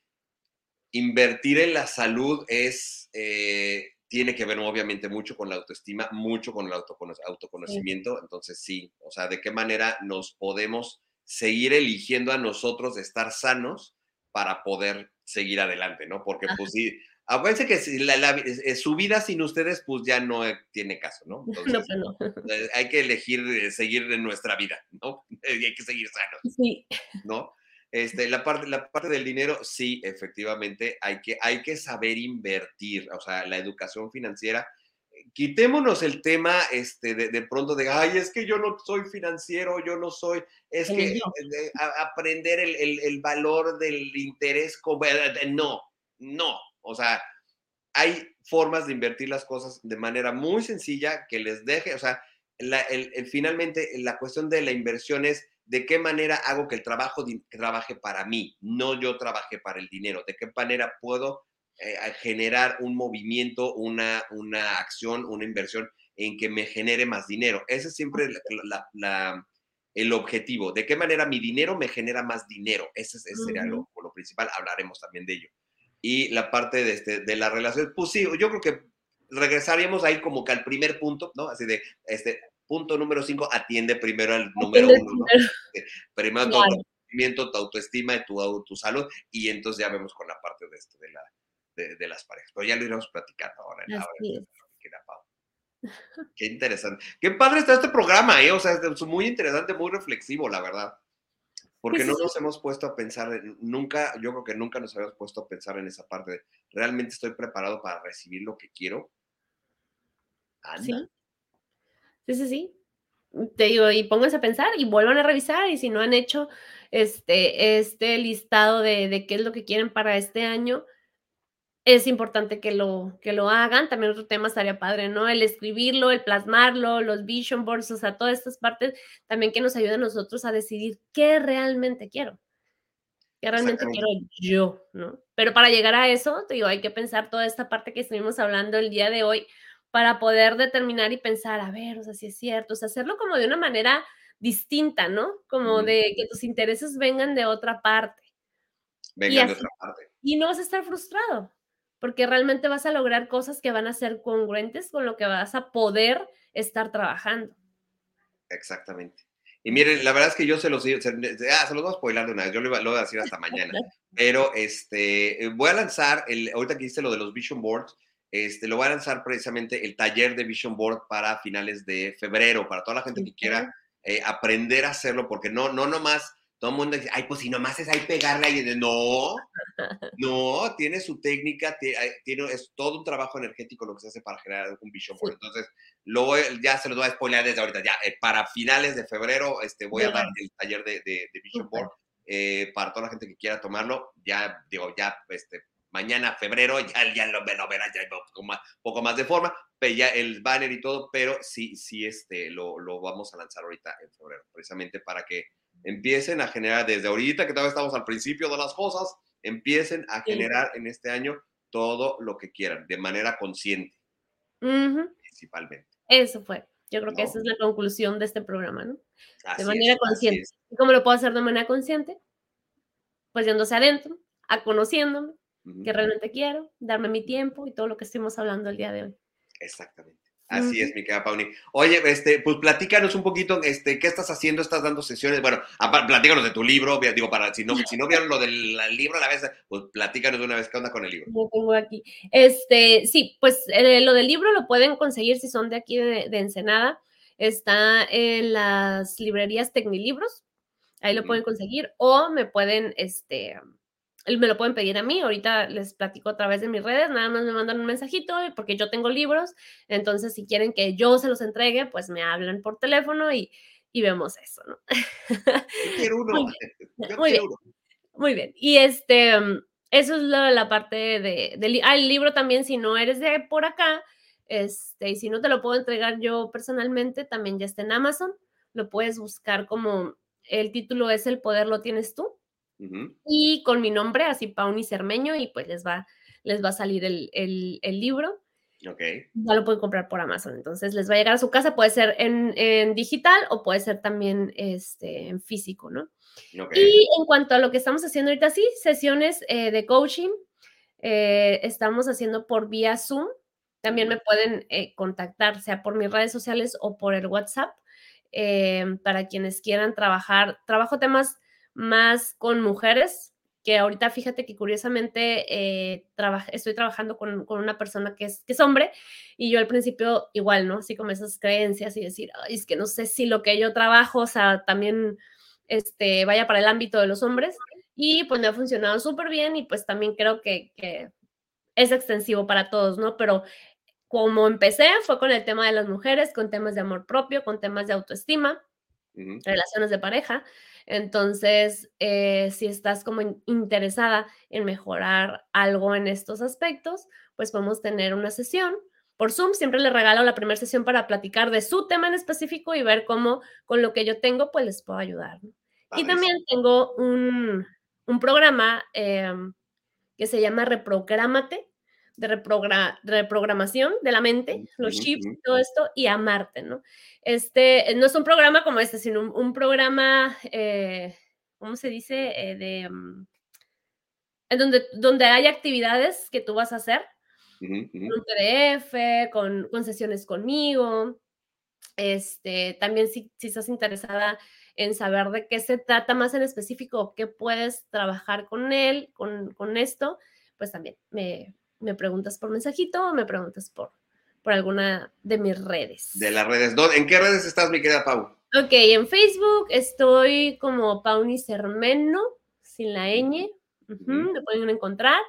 invertir en la salud es, eh, tiene que ver obviamente mucho con la autoestima, mucho con el autoconocimiento. Entonces, sí, o sea, de qué manera nos podemos seguir eligiendo a nosotros de estar sanos para poder seguir adelante, ¿no? Porque, pues sí, acuérdense que eh, su vida sin ustedes, pues ya no tiene caso, ¿no? Entonces, no, no. Eh, hay que elegir seguir en nuestra vida, ¿no? Y hay que seguir sanos. Sí. ¿No? Este, la, parte, la parte del dinero, sí, efectivamente, hay que, hay que saber invertir, o sea, la educación financiera. Quitémonos el tema este, de, pronto de, ay, es que yo no soy financiero, yo no soy, es que aprender el, el, valor del interés, no, no, o sea, hay formas de invertir las cosas de manera muy sencilla que les deje, o sea, finalmente la cuestión de la inversión es de qué manera hago que el trabajo trabaje para mí, no yo trabaje para el dinero, de qué manera puedo eh, generar un movimiento, una, una acción, una inversión en que me genere más dinero. Ese es siempre el objetivo, de qué manera mi dinero me genera más dinero. Ese, sería lo, principal, hablaremos también de ello. Y la parte de, este, de la relación, pues sí, yo creo que regresaríamos ahí como que al primer punto, ¿no? Así de, este, Punto número cinco, atiende primero al número uno, Primero tu autoconocimiento, tu autoestima tu, tu, salud, y entonces ya vemos con la parte de, esto, de, la, de, las parejas. Pero ya lo iremos platicando ahora. En Qué interesante. Qué padre está este programa, ¿eh? O sea, es muy interesante, muy reflexivo, la verdad. Porque no nos hemos puesto a pensar, nunca, yo creo que nunca nos habíamos puesto a pensar en esa parte de, ¿realmente estoy preparado para recibir lo que quiero? Anda. Sí, sí, sí. Te digo, y pónganse a pensar y vuelvan a revisar y si no han hecho este, este listado de, de qué es lo que quieren para este año, es importante que lo, que lo hagan. También otro tema estaría padre, ¿no? El escribirlo, el plasmarlo, los vision boards, o sea, todas estas partes también que nos ayudan a nosotros a decidir qué realmente quiero. ¿Qué realmente quiero yo, ¿no? Pero para llegar a eso, te digo, hay que pensar toda esta parte que estuvimos hablando el día de hoy, para poder determinar y pensar, a ver, o sea, si es cierto, o sea, hacerlo como de una manera distinta, ¿no? Como de que tus intereses vengan de otra parte. Vengan de otra parte. Y no vas a estar frustrado, porque realmente vas a lograr cosas que van a ser congruentes con lo que vas a poder estar trabajando. Exactamente. Y miren, la verdad es que yo se los, se, ah, se los voy a spoiler de una vez, yo lo, lo voy a decir hasta mañana, pero este, voy a lanzar, el, ahorita que hice lo de los Vision Boards, este, lo va a lanzar precisamente el taller de Vision Board para finales de febrero, para toda la gente que quiera eh, aprender a hacerlo, porque no, no nomás todo el mundo dice, ay, pues si nomás es ahí pegarle ahí, no, no, tiene su técnica, tiene, es todo un trabajo energético lo que se hace para generar un Vision Board. Entonces, luego ya se los voy a spoiler desde ahorita, ya eh, para finales de febrero este, voy a dar el taller de, de, Vision Board. Eh, para toda la gente que quiera tomarlo, ya digo, ya este, mañana, febrero, ya, ya lo, lo verás, ya un poco más, poco más de forma, pero ya el banner y todo, pero sí, sí, este, lo, lo vamos a lanzar ahorita en febrero, precisamente para que empiecen a generar desde ahorita, que todavía estamos al principio de las cosas, empiecen a Sí. generar en este año todo lo que quieran, de manera consciente, principalmente. Eso fue. Yo creo que esa es la conclusión de este programa, ¿no? Así De manera consciente. ¿Y cómo lo puedo hacer de manera consciente? Pues yéndose adentro, a conociéndome, que realmente quiero, darme mi tiempo y todo lo que estuvimos hablando el día de hoy. Exactamente. Así es, mi querida Pauni. Oye, este, pues platícanos un poquito, este, ¿qué estás haciendo? ¿Estás dando sesiones? Bueno, platícanos de tu libro, digo, para, si no, si no vieron lo del libro a la vez, pues platícanos de una vez, ¿qué onda con el libro? Lo tengo aquí. Este, sí, pues eh, lo del libro lo pueden conseguir si son de aquí de, de Ensenada. Está en las librerías Tecnilibros. Ahí lo pueden conseguir. O me pueden, este, me lo pueden pedir a mí. Ahorita les platico a través de mis redes. Nada más me mandan un mensajito porque yo tengo libros. Entonces, si quieren que yo se los entregue, pues me hablan por teléfono y, y vemos eso, ¿no? Yo quiero uno. Muy Yo muy quiero bien. uno. Muy bien. Y este, mm, eso es la, la parte de, del li- ah, el libro también, si no eres de por acá, este, y si no te lo puedo entregar yo personalmente, también ya está en Amazon. Lo puedes buscar como el título es El poder lo tienes tú. Y con mi nombre, así Pauni Cermeño, y pues les va, les va a salir el, el- el libro. Ok. Ya lo pueden comprar por Amazon. Entonces les va a llegar a su casa, puede ser en, en digital o puede ser también este, en físico, ¿no? Y en cuanto a lo que estamos haciendo ahorita, sí, sesiones eh, de coaching, eh, estamos haciendo por vía Zoom. También me pueden eh, contactar, sea por mis redes sociales o por el WhatsApp, para quienes quieran trabajar. Trabajo temas más con mujeres, que ahorita fíjate que curiosamente eh, traba- estoy trabajando con, con una persona que es, que es hombre y yo al principio igual, ¿no? Así como esas creencias y decir, "Ay, es que no sé si lo que yo trabajo, o sea, también este, vaya para el ámbito de los hombres y pues me ha funcionado súper bien y pues también creo que, que es extensivo para todos, ¿no? Pero como empecé fue con el tema de las mujeres, con temas de amor propio, con temas de autoestima, Ujú, relaciones de pareja. Entonces, eh, si estás como in- interesada en mejorar algo en estos aspectos, pues podemos tener una sesión. Por Zoom siempre les regalo la primera sesión para platicar de su tema en específico y ver cómo con lo que yo tengo, pues les puedo ayudar. ¿no? Y también tengo un, un programa em, que se llama Reprográmate, de reprogra- reprogramación de la mente, los chips, todo esto, y amarte, ¿no? Este, eh, no es un programa como este, sino un, un programa, eh, ¿cómo se dice? Eh, de, mm, en donde, donde hay actividades que tú vas a hacer, un PDF, con, con sesiones conmigo, este, también si, si estás interesada en saber de qué se trata más en específico qué puedes trabajar con él, con, con esto, pues también me, me preguntas por mensajito o me preguntas por, por alguna de mis redes. De las redes. ¿Dó- ¿En qué redes estás, mi querida Pau? Ok, en Facebook estoy como Pauni Cermeno, sin la ñ. Ujú. me pueden encontrar.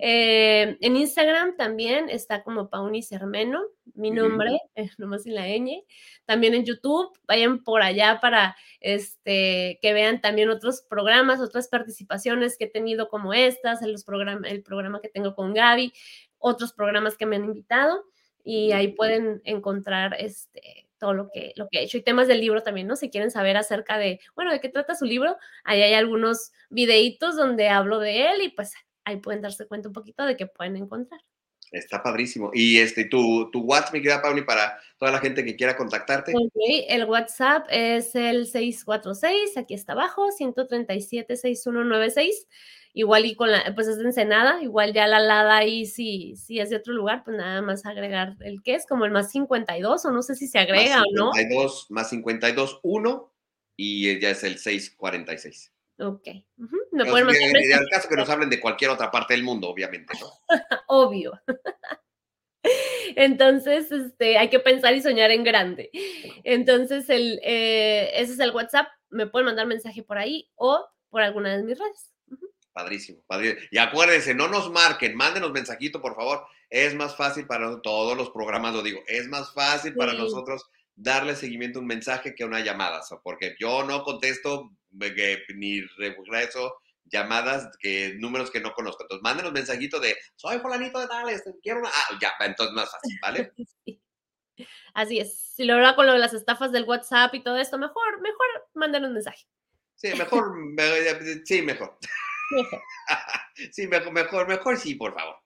Eh, en Instagram también está como Pauni Cermeno, mi nombre, eh, nomás sin la ñ. También en YouTube, vayan por allá para este, que vean también otros programas, otras participaciones que he tenido como estas, en los programas, el programa que tengo con Gaby, otros programas que me han invitado y ahí pueden encontrar este todo lo que, lo que he hecho y temas del libro también, ¿no? Si quieren saber acerca de, bueno, de qué trata su libro, ahí hay algunos videitos donde hablo de él y pues ahí pueden darse cuenta un poquito de qué pueden encontrar. Está padrísimo. Y este, tu, tu WhatsApp, mi querida Pauli, para toda la gente que quiera contactarte. Ok, el WhatsApp es el 646, aquí está abajo, 137-6196. Igual y con la, pues es de Ensenada, igual ya la lada ahí si, si es de otro lugar, pues nada más agregar el que es como el más 52 o no sé si se agrega más o no. 52, más 52, 1 y ya es el 646. Ok, ujú, me Pero pueden mandar en el caso que nos hablen de cualquier otra parte del mundo, obviamente, ¿no? obvio. Entonces, este, hay que pensar y soñar en grande. Entonces, el, eh, ese es el WhatsApp. Me pueden mandar mensaje por ahí o por alguna de mis redes. Padrísimo, padrísimo. Y acuérdense, no nos marquen, mándenos mensajito, por favor. Es más fácil para todos los programas, lo digo, es más fácil para nosotros darle seguimiento a un mensaje que a una llamada, porque yo no contesto eh, ni regreso llamadas que números que no conozco. Entonces, mándenos mensajito de soy fulanito de tales, quiero una. Ah, ya, entonces más fácil, ¿vale? Sí. Así es. Si lo verdad con lo de las estafas del WhatsApp y todo esto, mejor, mejor manden un mensaje. Sí, mejor, eh, sí, mejor. sí, mejor, mejor, mejor sí, por favor.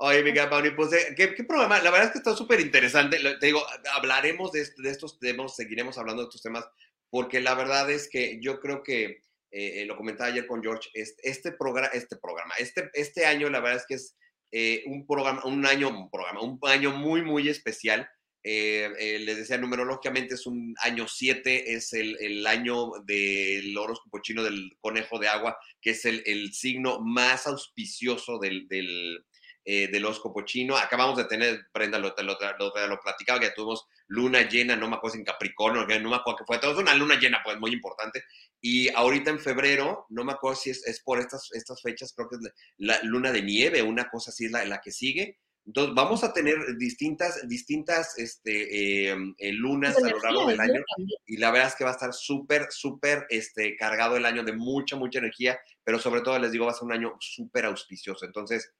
Oye, Miguel Pauni, pues, eh, ¿qué, ¿qué, programa? La verdad es que está súper interesante. Te digo, hablaremos de, de, estos temas, seguiremos hablando de estos temas, porque la verdad es que yo creo que, eh, lo comentaba ayer con George, este, este, programa, este programa, este, este año, la verdad es que es eh, un programa, un año, un programa, un año muy, muy especial. Eh, eh, les decía, numerológicamente es un año 7, es el, el, año del horóscopo chino del conejo de agua, que es el, el signo más auspicioso del, del, eh, del horóscopo chino. Acabamos de tener, Brenda lo, lo, lo, lo, platicaba, que tuvimos luna llena, no me acuerdo en Capricornio, no me acuerdo qué fue, todo una luna llena, pues muy importante. Y ahorita en febrero, no me acuerdo si es, es por estas, estas fechas, creo que es la, la, luna de nieve, una cosa así es la, la que sigue. Entonces, vamos a tener distintas, distintas este, eh, eh, lunas a lo largo del año y la verdad es que va a estar súper, súper este, cargado el año de mucha, mucha energía, pero sobre todo les digo, va a ser un año súper auspicioso. Entonces,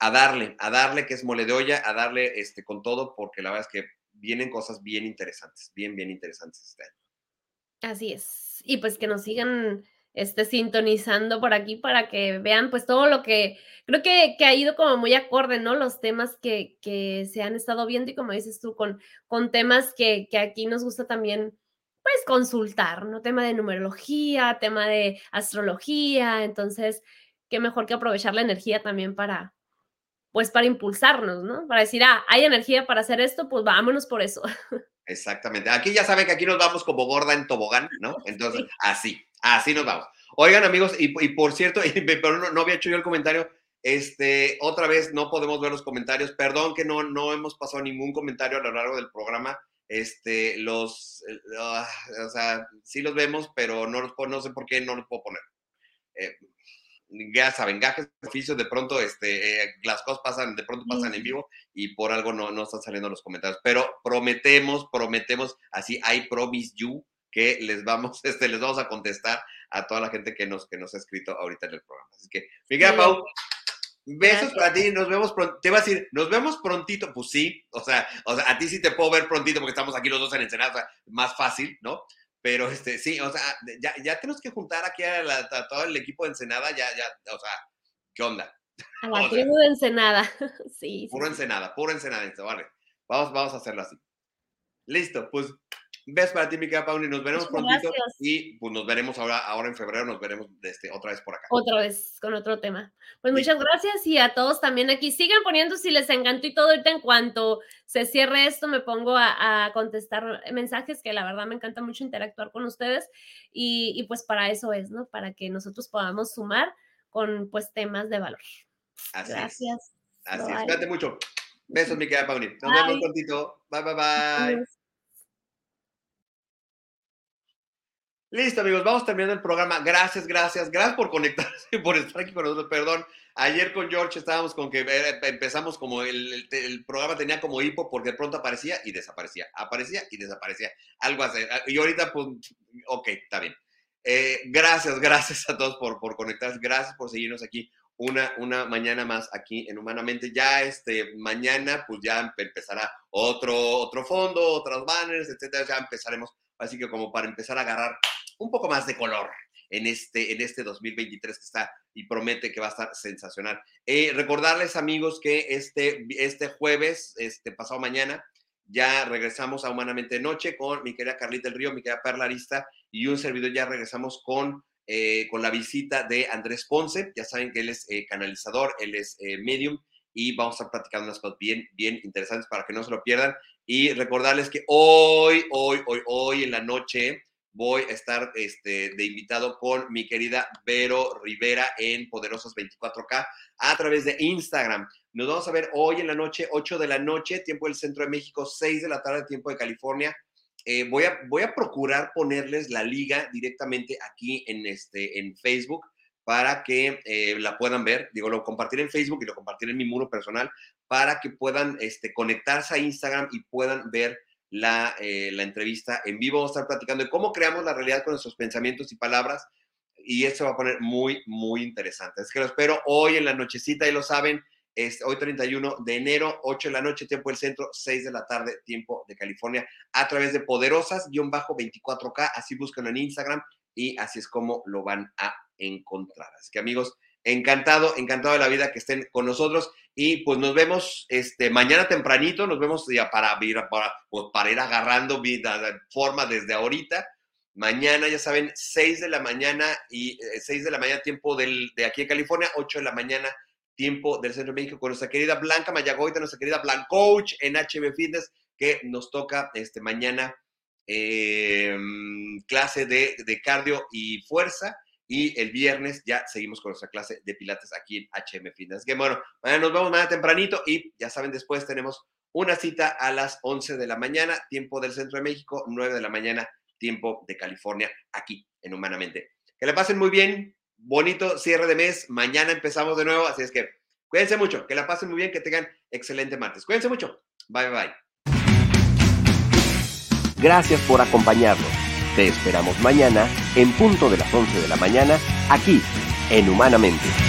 a darle, a darle que es mole de olla, a darle este, con todo, porque la verdad es que vienen cosas bien interesantes, bien, bien interesantes este año. Así es. Y pues que nos sigan este, sintonizando por aquí para que vean pues todo lo que creo que, que ha ido como muy acorde, ¿no? Los temas que, que, se han estado viendo y como dices tú, con, con temas que, que aquí nos gusta también pues consultar, ¿no? Tema de numerología, tema de astrología, entonces, qué mejor que aprovechar la energía también para, pues para impulsarnos, ¿no? Para decir, ah, hay energía para hacer esto, pues vámonos por eso. Exactamente. Aquí ya saben que aquí nos vamos como gorda en tobogán, ¿no? Entonces, sí. así, así nos vamos. Oigan, amigos, y, y por cierto, y, pero no, no, había hecho yo el comentario, este, otra vez no podemos ver los comentarios. Perdón que no, no hemos pasado ningún comentario a lo largo del programa. Este, los, uh, o sea, sí los vemos, pero no, los, no sé por qué no los puedo poner. Eh, ya saben, gajes de oficio, de pronto este, eh, las cosas pasan, de pronto pasan en vivo y por algo no, no están saliendo los comentarios. Pero prometemos, prometemos, así, I promise you, que les vamos, este, les vamos a contestar a toda la gente que nos, que nos ha escrito ahorita en el programa. Así que, Miguel sí. Pau, besos para ti, nos vemos pronto. Te iba a decir, nos vemos prontito, pues sí, o sea, o sea, a ti sí te puedo ver prontito porque estamos aquí los dos en Ensenada, o sea, más fácil, ¿no? Pero este, sí, o sea, ya, ya tenemos que juntar aquí a, la, a, todo el equipo de Ensenada, ya, ya, o sea, ¿qué onda? A la tribu de Ensenada, sí. Puro sí. Ensenada, puro Ensenada, vale. Vamos, vamos a hacerlo así. Listo, pues ves para ti, mi querida Pauli, nos veremos Muchas prontito gracias. y pues nos veremos ahora, ahora en febrero, nos veremos este, otra vez por acá. Otra vez con otro tema. Pues muchas gracias y a todos también aquí. Sigan poniendo si les encantó y todo. Ahorita en cuanto se cierre esto, me pongo a, a contestar mensajes que la verdad me encanta mucho interactuar con ustedes y, y, pues para eso es, ¿no? Para que nosotros podamos sumar con pues temas de valor. Así gracias. Es. Así bye. es. Cuídate mucho. Besos, mi querida Pauli. Nos bye. vemos prontito. Bye, bye, bye. Adiós. Listo, amigos, vamos terminando el programa. Gracias, gracias, gracias por conectarse, por estar aquí con nosotros. Perdón, ayer con George estábamos con que eh, empezamos como el, el, el, programa tenía como hipo porque de pronto aparecía y desaparecía, aparecía y desaparecía. Algo así. Y ahorita, pues, ok, está bien. Eh, gracias, gracias a todos por, por conectarse, gracias por seguirnos aquí una, una mañana más aquí en Humanamente. Ya este, mañana, pues ya empezará otro, otro fondo, otros banners, etcétera. Ya empezaremos, así que como para empezar a agarrar un poco más de color en este, en este 2023 que está y promete que va a estar sensacional. Eh, recordarles, amigos, que este, este jueves, este pasado mañana, ya regresamos a Humanamente Noche con mi querida Carlita del Río, mi querida Perla Arista y un servidor. Ya regresamos con, eh, con la visita de Andrés Ponce. Ya saben que él es eh, canalizador, él es eh, medium y vamos a estar platicando unas cosas bien, bien interesantes para que no se lo pierdan. Y recordarles que hoy, hoy, hoy, hoy en la noche voy a estar este, de invitado con mi querida Vero Rivera en Poderosas 24K a través de Instagram. Nos vamos a ver hoy en la noche, 8 de la noche, tiempo del Centro de México, 6 de la tarde, tiempo de California. Eh, voy, a, voy a procurar ponerles la liga directamente aquí en, este, en Facebook para que eh, la puedan ver. Digo, lo compartiré en Facebook y lo compartiré en mi muro personal para que puedan este, conectarse a Instagram y puedan ver la, eh, la, entrevista en vivo. Vamos a estar platicando de cómo creamos la realidad con nuestros pensamientos y palabras. Y esto va a poner muy, muy interesante. Es que lo espero hoy en la nochecita, y lo saben, es hoy 31 de enero, 8 de la noche, tiempo del centro, 6 de la tarde, tiempo de California, a través de poderosas-24K. Así búsquenlo en Instagram y así es como lo van a encontrar. Así que amigos, encantado, encantado de la vida que estén con nosotros y pues nos vemos este, mañana tempranito, nos vemos ya para, para, pues, para ir agarrando vida, forma desde ahorita. Mañana, ya saben, 6 de la mañana y 6 eh, de la mañana tiempo del, de aquí en California, 8 de la mañana tiempo del Centro de México con nuestra querida Blanca Mayagoita, nuestra querida Blanc Coach en HB Fitness, que nos toca este, mañana em, clase de, de, cardio y fuerza. Y el viernes ya seguimos con nuestra clase de pilates aquí en HM Fitness. Que bueno, mañana nos vemos mañana tempranito y ya saben, después tenemos una cita a las 11 de la mañana, tiempo del Centro de México, 9 de la mañana, tiempo de California, aquí en Humanamente. Que le pasen muy bien, bonito cierre de mes. Mañana empezamos de nuevo, así es que cuídense mucho, que la pasen muy bien, que tengan excelente martes. Cuídense mucho. Bye, bye. Gracias por acompañarnos. Te esperamos mañana en punto de las 11 de la mañana aquí en Humanamente.